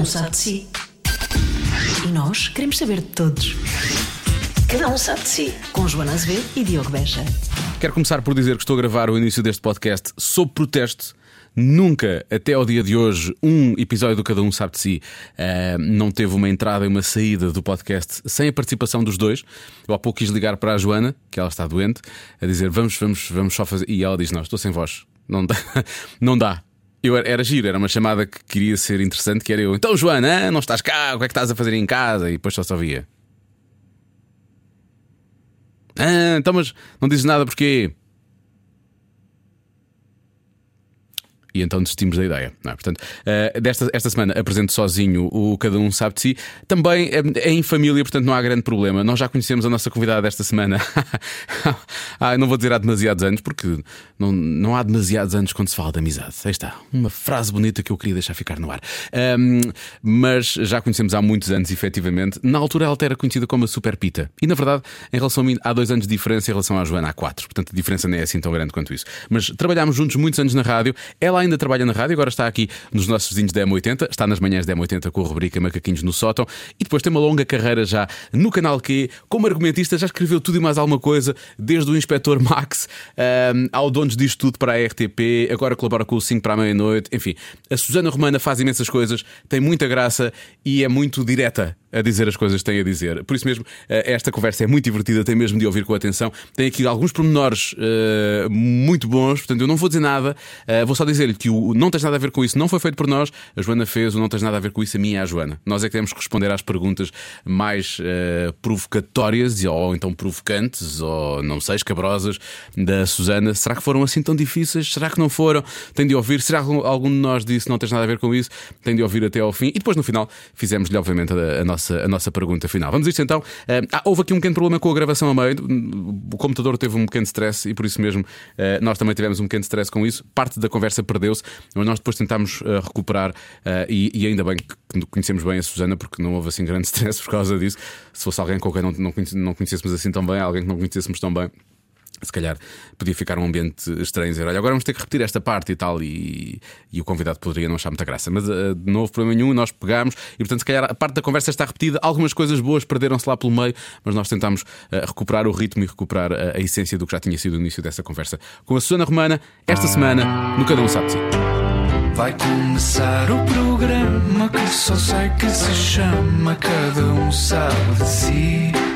um sabe de si. E nós queremos saber de todos. Cada um sabe de si. Com Joana Azevedo e Diogo Beja. Quero começar por dizer que estou a gravar o início deste podcast sob protesto. Nunca, até ao dia de hoje, um episódio do Cada Um Sabe de Si eh, não teve uma entrada e uma saída do podcast sem a participação dos dois. Eu há pouco quis ligar para a Joana, que ela está doente, a dizer vamos, vamos, vamos só fazer. E ela diz: Não, estou sem voz. Não dá. não dá. Eu era, era giro, era uma chamada que queria ser interessante, que era eu. Então, Joana, não estás cá, o que é que estás a fazer em casa? E depois só via. Ah, então, mas não dizes nada porque. E então desistimos da ideia. É? Portanto, uh, desta, esta semana apresento sozinho o Cada Um Sabe de Si. Também é, é, em família, portanto não há grande problema. Nós já conhecemos a nossa convidada desta semana. ah, não vou dizer há demasiados anos, porque não, não há demasiados anos quando se fala de amizade. Aí está. Uma frase bonita que eu queria deixar ficar no ar. Um, mas já conhecemos há muitos anos, efetivamente. Na altura ela era conhecida como a Super Pita. E na verdade, em relação a mim, há dois anos de diferença em relação à Joana, há quatro. Portanto, a diferença não é assim tão grande quanto isso. Mas trabalhámos juntos muitos anos na rádio. Ela ainda trabalha na rádio, agora está aqui nos nossos vizinhos da M80, está nas manhãs da M80 com a rubrica Macaquinhos no Sótão e depois tem uma longa carreira já no canal Q, como argumentista, já escreveu tudo e mais alguma coisa, desde o Inspetor Max um, ao Donos disto tudo para a RTP, agora colabora com o 5 para a meia-noite, enfim. A Susana Romana faz imensas coisas, tem muita graça e é muito direta a dizer as coisas que tem a dizer. Por isso mesmo, eh, esta conversa é muito divertida, tem mesmo de ouvir com atenção. Tem aqui alguns pormenores uh, muito bons, portanto, eu não vou dizer nada, uh, vou só dizer-lhe que o Não Tens Nada a Ver com Isso não foi feito por nós, a Joana fez, o Não Tens Nada a Ver com Isso a mim e a Joana. Nós é que temos que responder às perguntas mais uh, provocatórias ou então provocantes ou não sei, escabrosas da Susana. Será que foram assim tão difíceis? Será que não foram? Tem de ouvir. Será que algum de nós disse Não Tens Nada a Ver com Isso? Tem de ouvir até ao fim. E depois, no final, fizemos-lhe, obviamente, a, a nossa nossa, a nossa pergunta final. Vamos a isto então. Ah, houve aqui um pequeno problema com a gravação a meio. O computador teve um pequeno stress e por isso mesmo ah, nós também tivemos um pequeno stress com isso. Parte da conversa perdeu-se, mas nós depois tentámos ah, recuperar e, e, ainda bem que conhecemos bem a Susana, porque não houve assim grande stress por causa disso. Se fosse alguém com quem não, não conhecêssemos assim tão bem, alguém que não conhecêssemos tão bem se calhar podia ficar um ambiente estranho dizer, olha, agora vamos ter que repetir esta parte e tal, e, e o convidado poderia não achar muita graça. Mas uh, não houve problema nenhum, nós pegámos e, portanto, se calhar a parte da conversa está repetida, algumas coisas boas perderam-se lá pelo meio, mas nós tentámos uh, recuperar o ritmo e recuperar uh, a essência do que já tinha sido o início dessa conversa com a Susana Romana, esta semana, no Cada Um Sabe de. Vai começar o programa que só sei que se chama Cada Um Sabe de Si.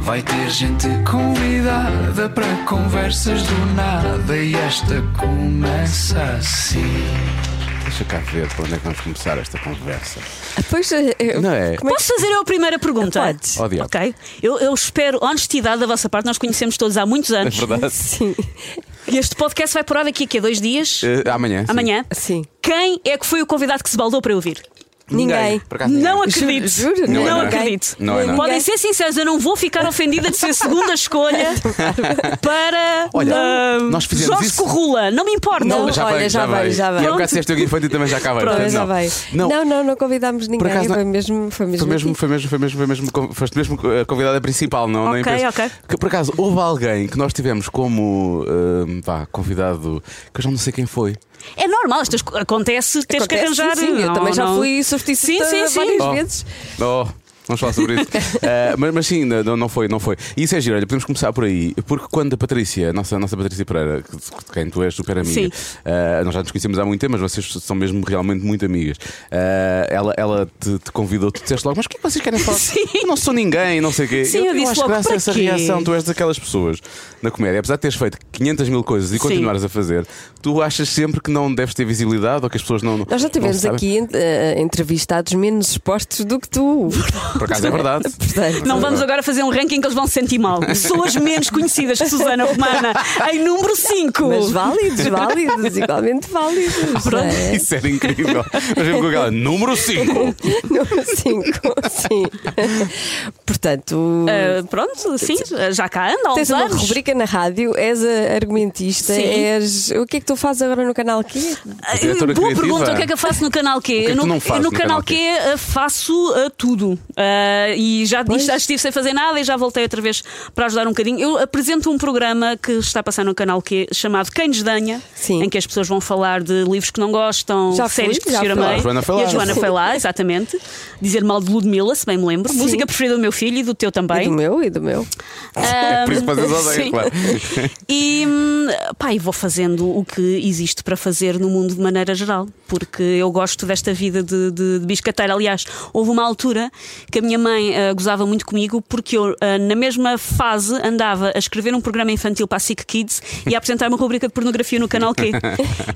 Vai ter gente convidada para conversas do nada e esta começa assim. Deixa cá ver para onde é que vamos começar esta conversa. Pois, eu, Não é? como é Posso fazer eu a primeira pergunta? Podes. Oh, diabo. Ok. Eu, eu espero honestidade da vossa parte, nós conhecemos todos há muitos É anos. verdade? Sim, E este podcast vai por ar daqui a quê? Dois dias? Eh, amanhã. Amanhã? sim. Quem é que foi o convidado que se baldou para eu vir? Ninguém. Não acredito. Juro, juro, não, não é, não é. acredito. Não é, não é. Podem ser sinceros, eu não vou ficar ofendida de ser segunda escolha para Olha, ah, nós fizemos Jorge isso. Corrula. Não me importa. Não, já olha, veio, já veio, já E veio. é o alguém foi e também já veio. Pronto, portanto, já não. vai. Não. Não, não, não convidámos ninguém. acaso não- Foi mesmo, foi mesmo. Foi mesmo, foi mesmo, foi mesmo, foi mesmo, foi mesmo, foste mesmo a convidada principal, não? Ok, penso- ok. Que, por acaso, houve alguém que nós tivemos como hum, vá, convidado, que eu já não sei quem foi. É normal, co- acontece, tens que Acontece, arranjar. Sim, sim, eu não- também já não- fui Sim, sim, sim. várias Oh. vezes. Oh, vamos falar sobre isso. Eh, mas, mas sim, não, não foi, não foi. E isso é giro, olha, podemos começar por aí, porque quando a Patrícia, a nossa, a nossa Patrícia Pereira, de quem tu és super amiga, eh, nós já nos conhecemos há muito tempo, mas vocês são mesmo realmente muito amigas. Eh, ela ela te, te convidou, tu disseste logo, mas o que é que vocês querem falar? Sim. Eu não sou ninguém, não sei o quê. Sim, eu disse acho logo, graça essa quê? reação, tu és daquelas pessoas na comédia, apesar de teres feito 500 mil coisas e Sim. continuares a fazer, tu achas sempre que não deves ter visibilidade ou que as pessoas não. Nós já tivemos aqui entrevistados menos expostos do que tu. Por acaso é verdade. Portanto, Não vamos agora fazer um ranking que eles vão se sentir mal. Pessoas menos conhecidas que Susana Romana em número 5. Mas válidos, válidos, igualmente válidos. Pronto. É. Isso era incrível. Mas com aquela número 5. Número 5, sim. Portanto, Ah, pronto, sim, já cá anda tens uma anos. rubrica na rádio, és a argumentista, Sim. és. O que é que tu fazes agora no canal diretora Boa criativa. pergunta, o que é que eu faço no canal Q? que é que Eu no, não fazes eu no no canal Canal Q ah, faço ah, tudo. Ah, e já, Pois. já estive sem fazer nada e já voltei outra vez para ajudar um bocadinho. Eu apresento um programa que está a passar no canal que é chamado Quem Desdenha, Sim. em que as pessoas vão falar de livros que não gostam, Já séries fui, que se. Ah, a Joana foi lá. E a Joana foi lá, exatamente. Dizer mal de Ludmilla, se bem me lembro. Sim. Música preferida do meu filho e do teu também. E do meu, e do meu. É por isso que vocês odeiam, Sim. claro. E, hum, pá, e vou fazendo o que existe para fazer no mundo de maneira geral, porque eu gosto desta vida de, de, de biscateira. Aliás, houve uma altura que a minha mãe ah, gozava muito comigo, porque eu, ah, na mesma fase, andava a escrever um programa infantil para a SIC Kids e a apresentar uma rubrica de pornografia no canal Q.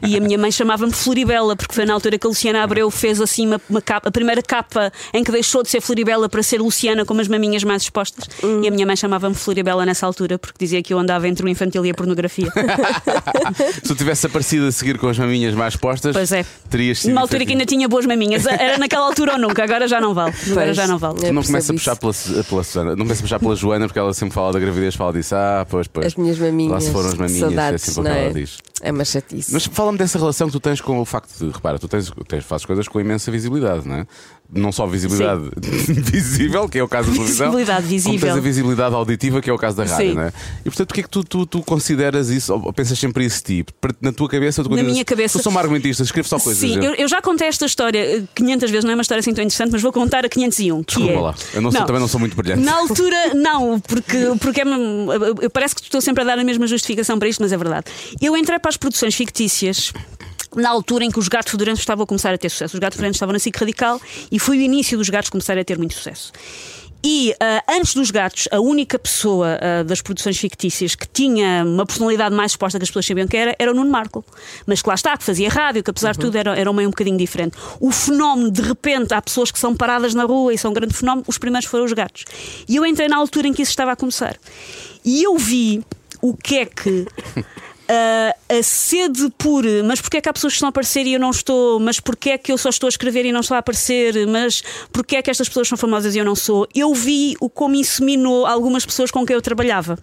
E a minha mãe chamava-me Floribela, porque foi na altura que a Luciana Abreu fez assim uma, uma capa, a primeira capa em que deixou de ser Floribela para ser Luciana com as maminhas mais expostas. E a minha mãe chamava-me Floribela nessa altura, porque dizia que eu andava entre o infantil e a pornografia. Se tu tivesse aparecido a seguir com as maminhas mais postas, Pois é. terias sido. Numa altura que ainda tinha boas maminhas. Era naquela altura ou nunca, agora já não vale. Agora Pois. já não vale. Eu Não começa a puxar pela, pela Susana, não começa a puxar pela Joana porque ela sempre fala da gravidez, fala disso. Ah, pois, pois. As minhas maminhas. Lá se foram as maminhas, saudades, é sempre o que é? ela diz. É uma chatice. Mas fala-me dessa relação que tu tens com o facto de, repara, tu tens, tens, fazes coisas com imensa visibilidade, não é? Não só visibilidade visível, que é o caso da televisão, Visibilidade como visível. tens a visibilidade auditiva, que é o caso da rádio, Sim. não é? E portanto, o que é que tu, tu, tu consideras isso, ou pensas sempre isso tipo? Na tua cabeça, tu Na minha cabeça- Tu sou uma argumentista, escrevo só coisas. Sim, eu, eu já contei esta história eh, 500 vezes, não é uma história assim tão interessante, mas vou contar a 501. Que Desculpa é... lá, eu não sou- também não sou muito brilhante. Na altura, não, porque, porque é, parece que estou sempre a dar a mesma justificação para isto, mas é verdade. Eu entrei para as produções fictícias. Na altura em que os gatos fedorentos estavam a começar a ter sucesso. Os gatos fedorentos estavam na SIC Radical e foi o início dos gatos começarem a ter muito sucesso. E ah, antes dos gatos, a única pessoa ah, das produções fictícias que tinha uma personalidade mais exposta que as pessoas sabiam que era, era o Nuno Marco. Mas que lá está, que fazia rádio, que apesar de tudo era, era um meio um bocadinho diferente. O fenómeno, de repente, há pessoas que são paradas na rua e são um grande fenómeno, os primeiros foram os gatos. E eu entrei na altura em que isso estava a começar. E eu vi o que é que. ah, a sede por mas porque é que há pessoas que estão a aparecer e eu não estou, mas porque é que eu só estou a escrever e não estou a aparecer, mas porque é que estas pessoas são famosas e eu não sou. Eu vi o como isso minou algumas pessoas com quem eu trabalhava.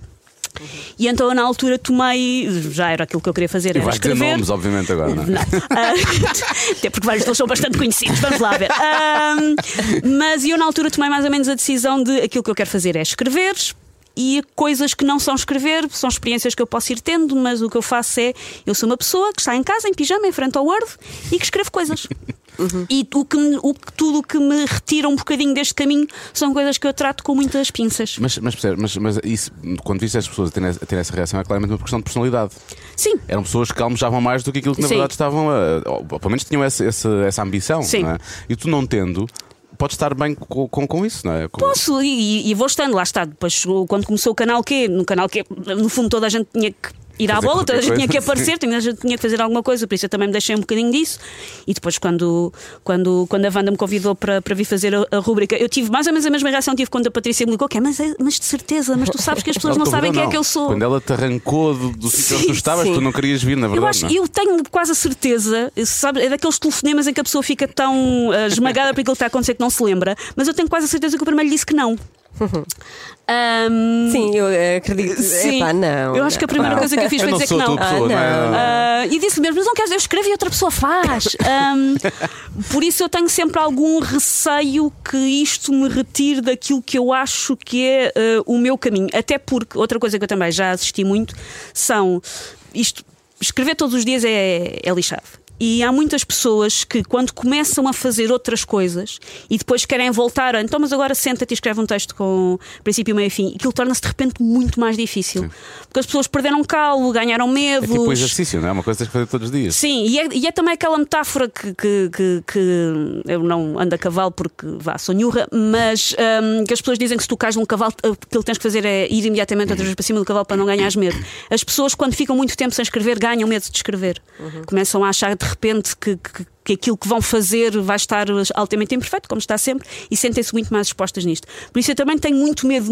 E então eu, na altura tomei, já era aquilo que eu queria fazer, E vais dizer escrever. nomes, obviamente, agora, não é? Não. Ah, até porque vários deles são bastante conhecidos, vamos lá ver. Ah, mas eu na altura tomei mais ou menos a decisão de aquilo que eu quero fazer é escrever. E coisas que não são escrever, são experiências que eu posso ir tendo, mas o que eu faço é eu sou uma pessoa que está em casa, em pijama, em frente ao Word e que escreve coisas. E o que, o tudo o que me retira um bocadinho deste caminho são coisas que eu trato com muitas pinças. Mas, mas, mas, mas isso, quando viste as pessoas a terem, a essa reação, é claramente uma questão de personalidade. Sim, Eram pessoas que almejavam mais do que aquilo que na Sim. verdade estavam a. Ou, pelo menos tinham essa, essa, essa ambição. Sim. não é? E tu não tendo, podes estar bem com, com, com isso, não é? Com- Posso, e, e vou estando, lá está. Depois, quando começou o canal Q, no canal Q, no fundo, toda a gente tinha que ir à bola, toda a gente tinha que aparecer, toda a gente tinha que fazer alguma coisa, por isso eu também me deixei um bocadinho disso. E depois, quando, quando, quando a Wanda me convidou para, para vir fazer a, a rúbrica, eu tive mais ou menos a mesma reação que tive quando a Patrícia me ligou, que é, mas, é- mas de certeza, mas tu sabes que as pessoas não te sabem quem é que eu sou. Quando ela te arrancou do, do sítio onde tu estavas, sim. tu não querias vir, na verdade. Eu, acho, não é? eu tenho quase a certeza, sabe, é daqueles telefonemas em que a pessoa fica tão ah, esmagada por aquilo que está a acontecer que não se lembra, mas eu tenho quase a certeza que o primeiro lhe disse que não. Ahm, Sim, eu eh, acredito. Sim. Epá, não. Eu acho que a primeira Não. coisa que eu fiz Eu foi dizer sou que não. pessoa, Ah, não não. Ah, e disse mesmo, mas não queres, eu escrevo e outra pessoa faz. Ahm, por isso eu tenho sempre algum receio que isto me retire daquilo que eu acho que é ah, o meu caminho. Até porque, outra coisa que eu também já assisti muito, são isto, escrever todos os dias é, é lixado. E há muitas pessoas que, quando começam a fazer outras coisas e depois querem voltar, então, mas agora senta-te e escreve um texto com princípio, meio e fim, aquilo torna-se de repente muito mais difícil. Porque as pessoas perderam calo, ganharam É medos. tipo um exercício, não é? Uma coisa que tens que fazer todos os dias. Sim, e é, e é também aquela metáfora que, que, que- que eu não ando a cavalo porque vá, sou nhurra, mas hum, que as pessoas dizem que se tu cais num cavalo, aquilo que tens que fazer é ir imediatamente outra vez para cima do cavalo para não ganhares medo. As pessoas, quando ficam muito tempo sem escrever, ganham medo de escrever. Começam a achar de repente que. que que aquilo que vão fazer vai estar altamente imperfeito, como está sempre, e sentem-se muito mais expostas nisto. Por isso eu também tenho muito medo de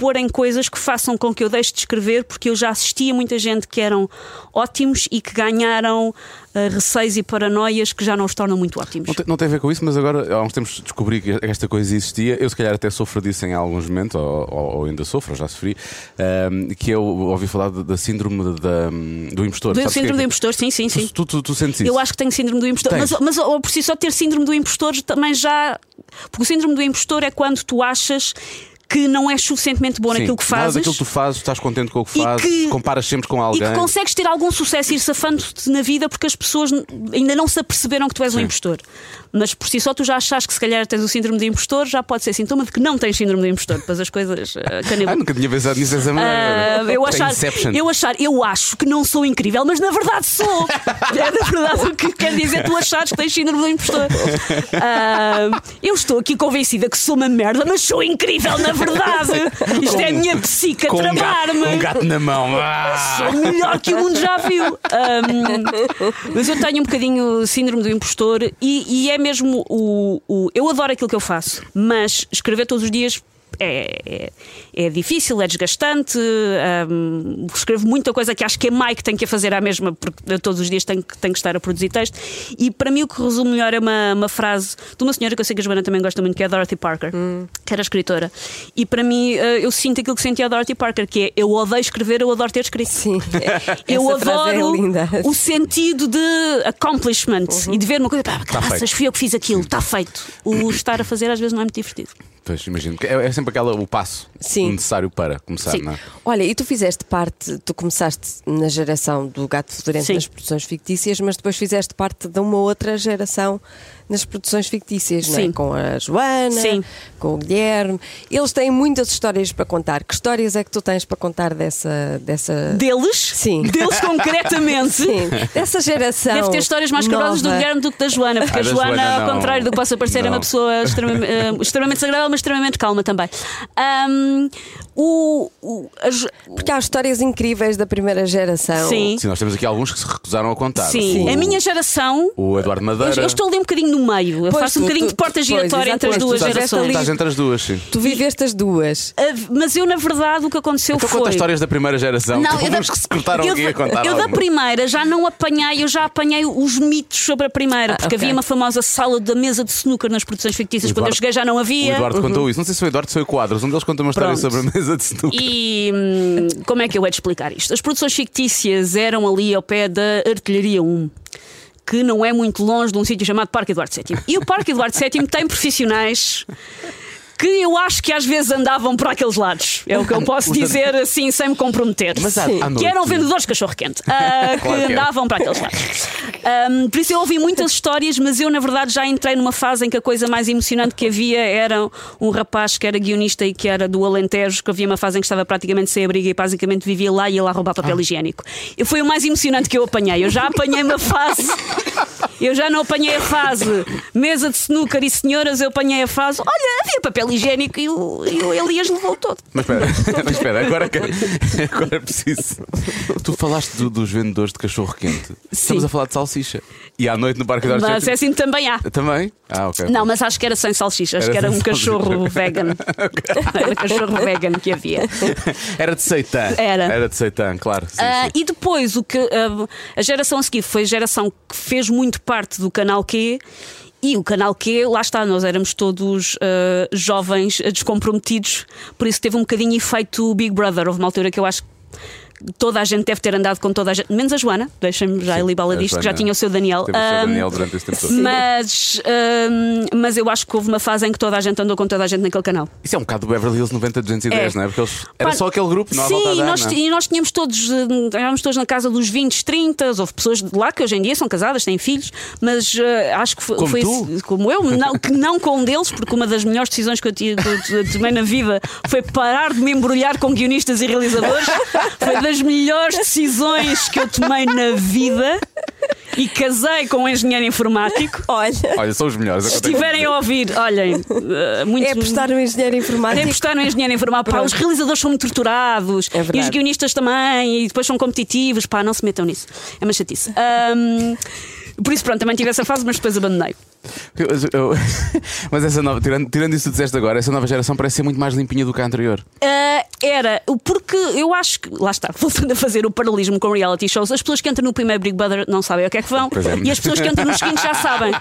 expor em coisas que façam com que eu deixe de escrever, porque eu já assisti a muita gente que eram ótimos e que ganharam ah, receios e paranoias que já não os tornam muito ótimos. Não tem, não tem a ver com isso, mas agora há uns tempos descobri que esta coisa existia. Eu, se calhar, até sofro disso em alguns momentos, ou, ou- ou ainda sofro, ou já sofri, ahm, que eu ouvi falar da, síndrome da- do impostor. Do Sabes o que é síndrome do impostor, sim, sim, sim. Tu, tu, tu, tu sentes isso? Eu acho que tenho síndrome do impostor, Tens. mas, mas ou por si só ter síndrome do impostor também já. Porque o síndrome do impostor é quando tu achas que não és suficientemente bom Sim, naquilo que fazes. daquilo que tu fazes, estás contente com o que E fazes, que- comparas sempre com E alguém. que consegues ter algum sucesso e ir safando-te na vida porque as pessoas ainda não se aperceberam que tu és um Sim. impostor. Mas por si só tu já achas que se calhar tens o síndrome do impostor, já pode ser sintoma de que não tens síndrome do impostor. Depois as coisas uh, Ah, nunca tinha pensado nisso dessa maneira. Ah, eu, achar, eu achar, eu acho que não sou incrível, mas na verdade sou. é na verdade o que quer dizer tu achares que tens síndrome do impostor. Ah, eu estou aqui convencida que sou uma merda, mas sou incrível, na verdade. Isto é a minha psique a com um com um gato na mão. Ah! Sou melhor que o mundo já viu. Ahm, mas eu tenho um bocadinho síndrome do impostor e, e é mesmo o, o- Eu adoro aquilo que eu faço, mas escrever todos os dias. É, é, é difícil, é desgastante. ahm, escrevo muita coisa que acho que é Mike tem que a fazer à mesma, porque eu todos os dias tenho, que- tenho que estar a produzir texto. E para mim o que resume melhor é uma, uma frase de uma senhora que eu sei que a Joana também gosta muito, que é a Dorothy Parker, que era escritora. E para mim eh, eu sinto aquilo que sentia a Dorothy Parker, que é eu odeio escrever, eu adoro ter escrito. Sim. Eu Essa frase adoro é linda. o sentido de accomplishment e de ver uma coisa, pá, graças, feito. fui eu que fiz aquilo, está feito. O estar a fazer às vezes não é muito divertido. Pois, imagino. que É, é sempre aquela, o passo Sim. necessário para começar, Sim. não é? Olha, e tu fizeste parte, tu começaste na geração do Gato Fedorento Sim. nas produções fictícias, mas depois fizeste parte de uma outra geração nas produções fictícias, não é? Sim. Com a Joana, Sim. com o Guilherme. Eles têm muitas histórias para contar. Que histórias é que tu tens para contar dessa. dessa... Deles? Sim. Deles concretamente. Sim, dessa geração. Deve ter histórias mais cabrosas do. Guilherme do que da Joana, porque Ah, a Joana, Joana, ao contrário do que possa parecer, é uma pessoa extremamente, eh, extremamente desagradável, mas extremamente calma também. Ahm, o, o- a Jo- Porque há histórias incríveis da primeira geração. Sim. Sim, nós temos aqui alguns que se recusaram a contar. Sim. O- a minha geração. O Eduardo Eu, Madeira. eu estou ali um bocadinho no meio. Eu Pois, faço um bocadinho tu- de porta giratória entre as tu duas gerações. ali. Estás entre as duas, sim. Tu viveste as duas. Ah, Mas eu, na verdade, o que aconteceu Então foi. conta histórias da primeira geração. Não, eu da- que se cortaram eu aqui da- a contar. Eu da alguma. primeira já não apanhei, eu já apanhei os mitos sobre a primeira, porque ok. havia uma famosa sala da mesa de snooker nas produções fictícias. O Quando eu Eduardo- cheguei já não O havia. Eduardo contou isso. Não sei se foi o Eduardo ou se foi o Quadros. Um deles conta uma história Pronto. sobre a mesa de snooker. E hum, como é que eu hei de explicar isto? As produções fictícias eram ali ao pé da Artilharia 1. Que não é muito longe de um sítio chamado Parque Eduardo VII. E o Parque Eduardo VII tem profissionais que eu acho que às vezes andavam por aqueles lados. É o que eu posso dizer assim, sem me comprometer. Mas à- à que eram vendedores de cachorro-quente, ah, que Claro que é. andavam para aqueles lados. Ahm, por isso eu ouvi muitas histórias, mas eu na verdade já entrei numa fase em que a coisa mais emocionante que havia era um rapaz que era guionista e que era do Alentejo, que havia uma fase em que estava praticamente sem abrigo e basicamente vivia lá e ia lá roubar papel Ah. higiênico. E foi o mais emocionante que eu apanhei. Eu já apanhei uma fase. Eu já não apanhei a fase mesa de snooker e senhoras, eu apanhei a fase. Olha, havia papel higiênico e o, e o Elias levou todo. Mas espera, mas espera, agora, que- agora é preciso. Tu falaste do- dos vendedores de cachorro quente. Estamos a falar de salsicha. E à noite no Parque da Mas Argentina. assim também há. Também? Ah, ok. Não, mas acho que era sem salsicha, acho Era que era um cachorro vegan. Era cachorro vegan que havia. Era de seitã. Era. Era de seitã, claro. Sim, Ah, sim. e depois o que ah, a geração a seguir foi a geração que fez muito parte do canal Q. E o canal Q, lá está, nós éramos todos ah, jovens, ah, descomprometidos, por isso teve um bocadinho efeito Big Brother. Houve uma altura que eu acho toda a gente deve ter andado com toda a gente, menos a Joana, deixem-me já ali bala disto, que já tinha o seu Daniel. Teve o seu Daniel durante esse tempo todo. mas, hum, mas eu acho que houve uma fase em que toda a gente andou com toda a gente naquele canal. Isso é um bocado do Beverly Hills 90-210, É. não é? Porque eles, era Pá, só aquele grupo, não Sim, dar, nós, não é? e nós tínhamos todos, eh, estávamos todos na casa dos 20, 30, houve pessoas de lá que hoje em dia são casadas, têm filhos, mas eh, acho que foi, Como foi esse- como eu, não, que não com um deles, porque uma das melhores decisões que eu tive- que eu tomei na vida foi parar de me embrulhar com guionistas e realizadores. Foi das melhores decisões que eu tomei na vida e casei com um engenheiro informático. Olha, Olha, são os melhores. Se estiverem a ouvir, olhem, eh, muito, é apostar no engenheiro é informático. apostar no engenheiro informático. Pá, os realizadores são muito torturados É e os guionistas também, e depois são competitivos. Pá, não se metam nisso. É uma chatice. Ahm, por isso, pronto, também tive essa fase, mas depois abandonei. Eu- eu- mas essa nova, tirando, tirando isso que disseste agora, essa nova geração parece ser muito mais limpinha do que a anterior. Ah, era, porque eu acho que, lá está, voltando a fazer o paralelismo com reality shows, as pessoas que entram no primeiro Big Brother não sabem o que é que vão, é. e as pessoas que entram nos seguintes já sabem.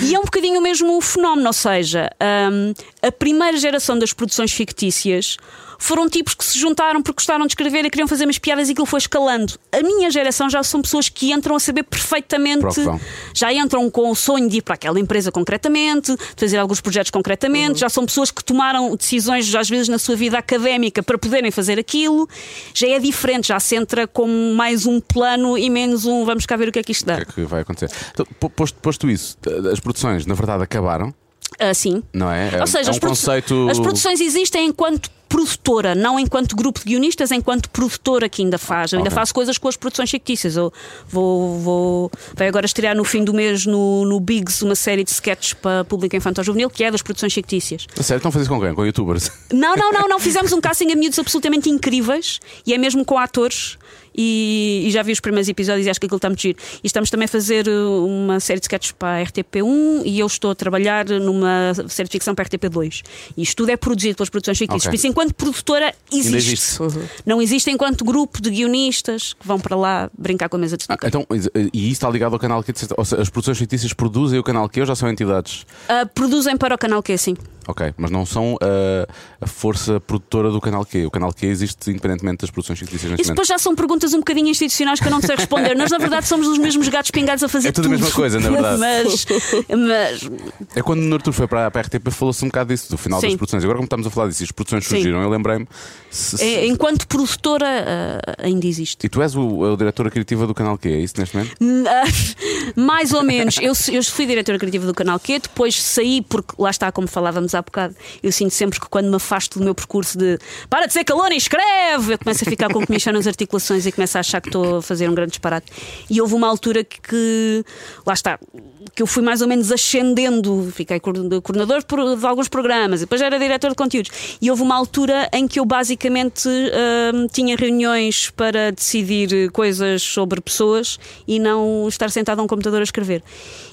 E é um bocadinho o mesmo fenómeno, ou seja, hum, a primeira geração das produções fictícias foram tipos que se juntaram porque gostaram de escrever e queriam fazer umas piadas e aquilo foi escalando. A minha geração já são pessoas que entram a saber perfeitamente, o vão. já entram com o sonho de ir para aquela empresa concretamente, fazer alguns projetos concretamente, já são pessoas que tomaram decisões, às vezes, na sua vida académica para poderem fazer aquilo. Já é diferente, já se entra com mais um plano e menos um vamos cá ver o que é que isto O dá. que é que vai acontecer? Então, po- posto, posto isso, as produções, na verdade, acabaram, Assim. não é? É- Ou seja, é as, um produ- conceito. as produções existem enquanto produtora, não enquanto grupo de guionistas, enquanto produtora que ainda faz. Eu ainda Ok. faço coisas com as produções fictícias. Eu vou, vou vai agora estrear no fim do mês no, no Bigs uma série de sketches para público infantil juvenil que é das produções fictícias. A sério, estão a fazer com quem? Com youtubers? Não, não, não, não. Fizemos um casting a miúdos absolutamente incríveis e é mesmo com atores. E, e já vi os primeiros episódios e acho que aquilo está muito giro. E estamos também a fazer uh, uma série de sketches para a RTP1 e eu estou a trabalhar numa série de ficção para a RTP2. E isto tudo é produzido pelas produções fictícias. Ok. Por isso, enquanto produtora, existe. existe. Não existe enquanto grupo de guionistas que vão para lá brincar com a mesa de Ah, então, e isso está ligado ao canal Q? Ou seja, as produções fictícias produzem o canal Q ou já são entidades? Ah, produzem para o canal que é assim. Ok, mas não são ah, a força produtora do canal Q. O canal Q existe independentemente das produções fictícias Isso depois já são perguntas um bocadinho institucionais que eu não sei responder. Nós, na verdade, somos os mesmos gatos pingados a fazer É tudo a tudo. mesma coisa, na verdade. Mas, mas É quando o Artur foi para, a RTP falou-se um bocado disso, do final das Sim. produções. Agora, como estamos a falar disso, as produções Sim. surgiram, eu lembrei-me. se- é, enquanto produtora, ah, ainda existe. E tu és o, a diretora criativa do canal Q, é isso neste momento? Ah, Mais ou menos. Eu, eu fui diretora criativa do canal Q, depois saí, porque lá está, como falávamos há bocado, eu sinto sempre que quando me afasto do meu percurso de para de ser calor e escreve, eu começo a ficar com comichão nas articulações e começo a achar que estou a fazer um grande disparate. E houve uma altura que, que- lá está, que eu fui mais ou menos ascendendo, fiquei coorden- coordenador de alguns programas, depois era diretor de conteúdos. E houve uma altura em que eu basicamente hum, tinha reuniões para decidir coisas sobre pessoas e não estar sentado a um computador a escrever.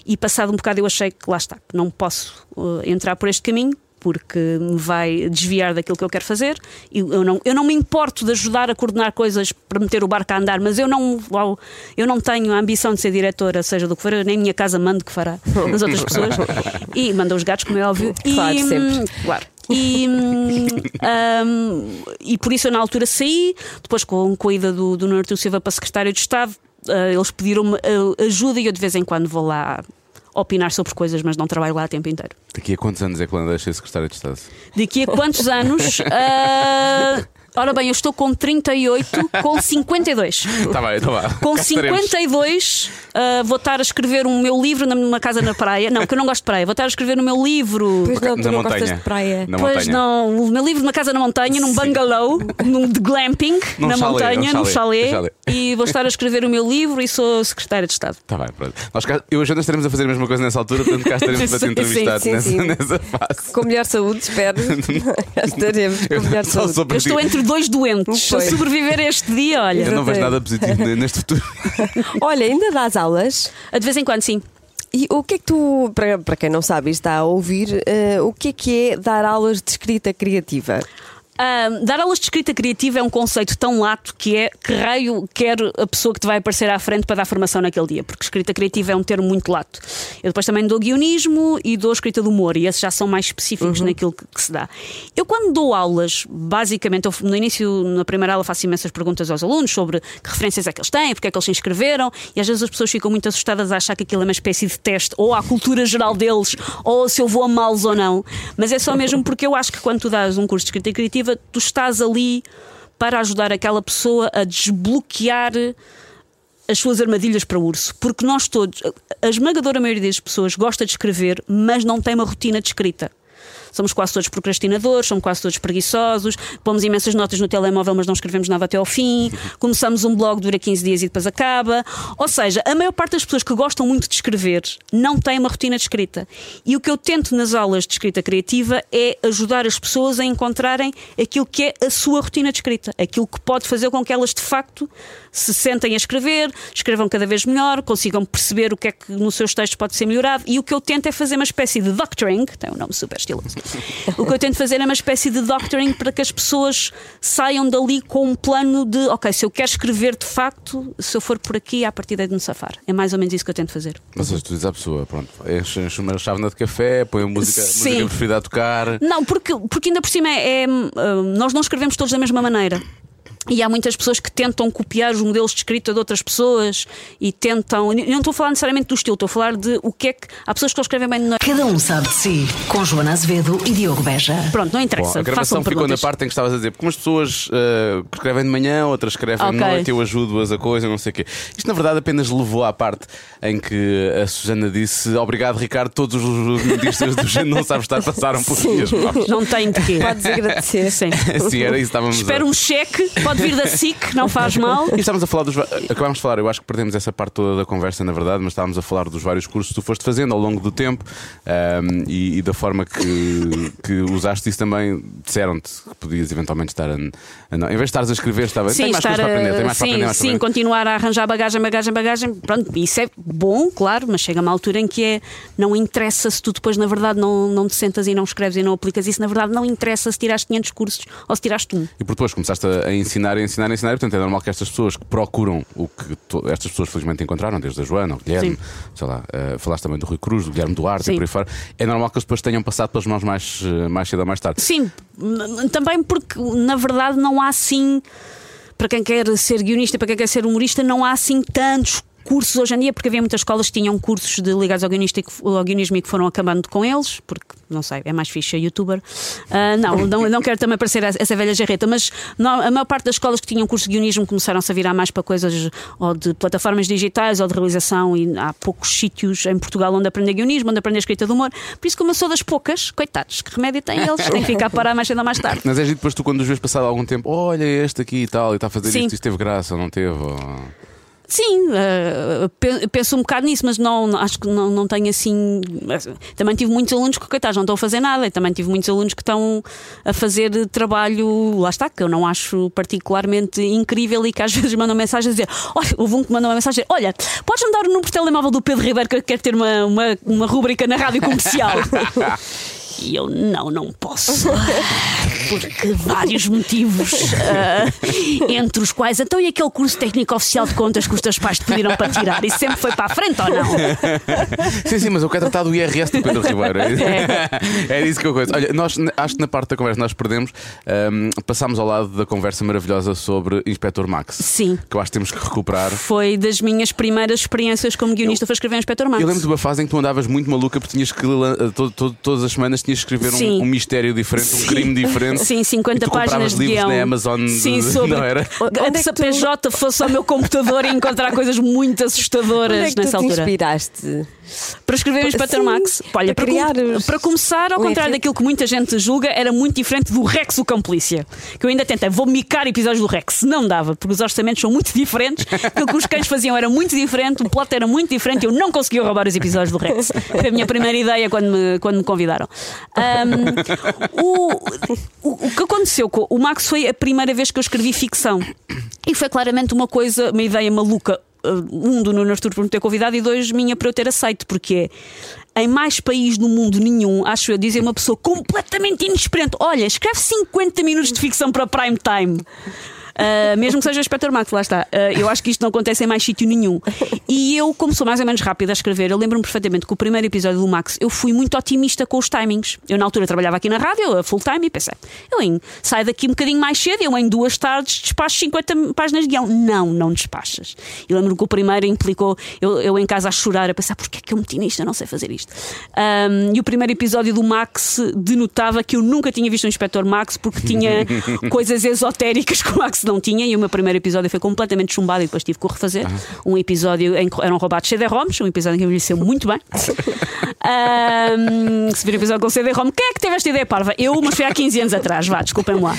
E passado um bocado eu achei que lá está, que não posso uh, entrar por este caminho. Porque me vai desviar daquilo que eu quero fazer. E Eu não, eu não me importo de ajudar a coordenar coisas para meter o barco a andar, mas eu não, eu não tenho a ambição de ser diretora, seja do que for, eu nem minha casa mando que fará nas outras pessoas. E manda os gatos, como é óbvio. Claro, e, hum, sempre. Claro. E, hum, hum, e por isso eu na altura saí, depois com, com a ida do, do Nuno Artur Silva para secretário de Estado, ah, eles pediram-me ajuda e eu de vez em quando vou lá opinar sobre coisas, mas não trabalho lá o tempo inteiro. Daqui a quantos anos é que ela deixa de secretária de Estado? Daqui a quantos anos? Ah, ora bem, eu estou com 38, com 52. Está bem, então vá. Com Cá estaremos. 52, ah, vou estar a escrever um meu livro numa casa na praia. Não, que eu não gosto de praia. Vou estar a escrever o meu livro. Pois não, tu Na não montanha. gostas de praia. Na Pois montanha. não, o meu livro numa casa na montanha, num Sim. bungalow, num de glamping, Num na chalé, montanha, num chalé, e vou estar a escrever o meu livro e sou secretária de Estado. Está bem, pronto. Nós cá, eu e a Joana estaremos a fazer a mesma coisa nessa altura, portanto cá estaremos para te entrevistar sim, nessa, sim. nessa fase. Com melhor saúde, espero. Já estaremos com melhor saúde. Eu estou entre dois doentes. Pois. sobreviver a este dia, olha. Eu não vejo nada positivo neste futuro. Olha, ainda dás aulas? De vez em quando, sim. E o que é que tu, para, para quem não sabe e está a ouvir, eh, o que é que é dar aulas de escrita criativa? Ah, dar aulas de escrita criativa é um conceito tão lato que é que raio quer a pessoa que te vai aparecer à frente para dar formação naquele dia, porque escrita criativa é um termo muito lato. Eu depois também dou guionismo e dou escrita de humor, e esses já são mais específicos naquilo que, que se dá. Eu, quando dou aulas, basicamente, eu, no início, na primeira aula, faço imensas perguntas aos alunos sobre que referências é que eles têm, porque é que eles se inscreveram, e às vezes as pessoas ficam muito assustadas a achar que aquilo é uma espécie de teste, ou à cultura geral deles, ou se eu vou amá-los ou não. Mas é só mesmo porque eu acho que quando tu dás um curso de escrita criativa, tu estás ali para ajudar aquela pessoa a desbloquear as suas armadilhas para o urso. Porque nós todos, a esmagadora maioria das pessoas gosta de escrever, mas não tem uma rotina de escrita. Somos quase todos procrastinadores, somos quase todos preguiçosos, pomos imensas notas no telemóvel, mas não escrevemos nada até ao fim, começamos um blog, dura 15 dias e depois acaba. Ou seja, a maior parte das pessoas que gostam muito de escrever não tem uma rotina de escrita. E o que eu tento nas aulas de escrita criativa é ajudar as pessoas a encontrarem aquilo que é a sua rotina de escrita, aquilo que pode fazer com que elas de facto se sentem a escrever, escrevam cada vez melhor, consigam perceber o que é que nos seus textos pode ser melhorado. E o que eu tento é fazer uma espécie de doctoring, tem um nome super estiloso. O que eu tento fazer é uma espécie de doctoring para que as pessoas saiam dali com um plano de, ok, se eu quero escrever de facto, se eu for por aqui, a partir de me safar. É mais ou menos isso que eu tento fazer. Mas tu dizes à pessoa, pronto, enche, uma chávena de café, põe a música, Sim. música preferida a tocar. Não, porque, porque ainda por cima é, é, hum, nós não escrevemos todos da mesma maneira. E há muitas pessoas que tentam copiar os modelos de escrita de outras pessoas e tentam. Eu não estou a falar necessariamente do estilo, estou a falar de o que é que. Há pessoas que escrevem bem de noite. Cada um sabe de si. Com Joana Azevedo e Diogo Beja. Pronto, não Bom, interessa. a gravação ficou na perguntas. parte em que estavas a dizer, porque umas pessoas eh, escrevem de manhã, outras escrevem de Ok. noite, eu ajudo-as a coisa, não sei o quê. Isto na verdade apenas levou à parte em que a Susana disse: Obrigado, Ricardo, todos os modistas do género não sabes estar passaram por dias. Não tem de quê. Podes agradecer. Sim. Sim, era isso, estávamos a... Espero um cheque, pode vir da SIC, não faz mal. E estávamos a falar dos. Acabámos de falar, eu acho que perdemos essa parte toda da conversa, na verdade, mas estávamos a falar dos vários cursos que tu foste fazendo ao longo do tempo ahm, e, e da forma que, que usaste isso também. Disseram-te que podias eventualmente estar a. a não- em vez de estares a escrever, estava. Sim, tem mais estar coisas para aprender, tem mais para sim, aprender, mais para sim, aprender. continuar a arranjar bagagem, bagagem, bagagem. Pronto, isso é bom, claro, mas chega uma altura em que é não interessa se tu depois, na verdade, não, não te sentas e não escreves e não aplicas isso, na verdade, não interessa se tiraste 500 cursos ou se tiraste um. E por depois começaste a a ensinar, a ensinar, a ensinar, e, portanto é normal que estas pessoas que procuram o que estas pessoas felizmente encontraram, desde a Joana, o Guilherme, Sim. sei lá, eh, falaste também do Rui Cruz, do Guilherme Duarte Sim. e por aí fora, é normal que eles depois tenham passado pelas mãos mais, eh, mais cedo ou mais tarde. Sim, também porque, na verdade, não há assim, para quem quer ser guionista, para quem quer ser humorista, não há assim tantos cursos hoje em dia, porque havia muitas escolas que tinham cursos de ligados ao, guionismo e que foram acabando com eles, porque, não sei, é mais ser youtuber. Ah, não, não, não quero também parecer essa velha jarreta, mas não- a maior parte das escolas que tinham curso de guionismo começaram-se a virar mais para coisas ou de plataformas digitais ou de realização e há poucos sítios em Portugal onde aprender guionismo, onde aprender escrita de humor. Por isso, como eu sou das poucas, coitados, que remédio têm eles? Têm que ficar parar mais cedo ou mais tarde. Mas é giro depois tu, quando os vês passado algum tempo, olha este aqui e tal, e está a fazer Sim. isto, isto teve graça ou não teve? ou- Sim, eh, pe- penso um bocado nisso, mas não, acho que não, não tenho assim. Também tive muitos alunos que, coitados, não estão a fazer nada, e também tive muitos alunos que estão a fazer trabalho, lá está, que eu não acho particularmente incrível e que às vezes mandam mensagem a dizer: Olha, houve um que mandou uma mensagem: Olha, podes-me dar o número de telemóvel do Pedro Ribeiro que eu quero ter uma, uma, uma rúbrica na rádio comercial? E eu não, não posso. Porque vários motivos. ah, entre os quais, então, e aquele curso técnico oficial de contas que os teus pais te pediram para tirar? Isso sempre foi para a frente ou não? Sim, sim, mas eu quero tratar do IRS do Pedro Ribeiro. É, é isso que eu coisa. Olha, nós acho que na parte da conversa nós perdemos, ahm, passámos ao lado da conversa maravilhosa sobre Inspector Max. Sim. Que eu acho que temos que recuperar. Foi das minhas primeiras experiências como guionista, foi escrever um Inspector Max. Eu lembro de uma fase em que tu andavas muito maluca porque tinhas que lan- to- to- todas as semanas tinhas que escrever um, um mistério diferente, um crime diferente. Sim, 50 E tu páginas de livros guião. na Amazon Sim, sobre não era? Onde é que se a tu- PJ fosse ao meu computador e encontrar coisas muito Onde assustadoras é que tu nessa te altura. inspiraste? Para escrever o Inspector Sim, Max. Olha, para para, com- criar os- para começar, ao um contrário daquilo que muita gente julga, era muito diferente do Rex o Cão Polícia. Que eu ainda tentei, vou micar episódios do Rex. Não dava, porque os orçamentos são muito diferentes. Aquilo que os cães faziam era muito diferente, o plot era muito diferente e eu não conseguia roubar os episódios do Rex. Foi a minha primeira ideia quando me, quando me convidaram. Ahm, o, o, que aconteceu com o Max foi a primeira vez que eu escrevi ficção. E foi claramente uma coisa, uma ideia maluca. Uh, Um, do Nuno Artur por me ter convidado e dois, minha para eu ter aceito, porque é em mais país no mundo nenhum, acho eu, dizer uma pessoa completamente inexperiente: olha, escreve 50 minutos de ficção para prime time. Uh, mesmo que seja Inspector Max, lá está. Uh, eu acho que isto não acontece em mais sítio nenhum. E eu, como sou mais ou menos rápida a escrever, eu lembro-me perfeitamente que o primeiro episódio do Max eu fui muito otimista com os timings. Eu, na altura, trabalhava aqui na rádio, a full time, e pensei, eu em, saio daqui um bocadinho mais cedo, eu em duas tardes despacho 50 páginas de guião. Não, não despachas. E lembro-me que o primeiro implicou eu, eu em casa a chorar, a pensar, porquê é que eu meti nisto? Eu não sei fazer isto. Um, e o primeiro episódio do Max denotava que eu nunca tinha visto um Inspector Max porque tinha coisas esotéricas que o Max não tinha e o meu primeiro episódio foi completamente chumbado e depois tive que o refazer. Um episódio em que eram roubados CD-ROMs, um episódio que envelheceu muito bem. Ahm, se vir um episódio com CD-ROM, quem é que teve esta ideia parva? Eu, mas foi há 15 anos atrás, vá, desculpem-me lá.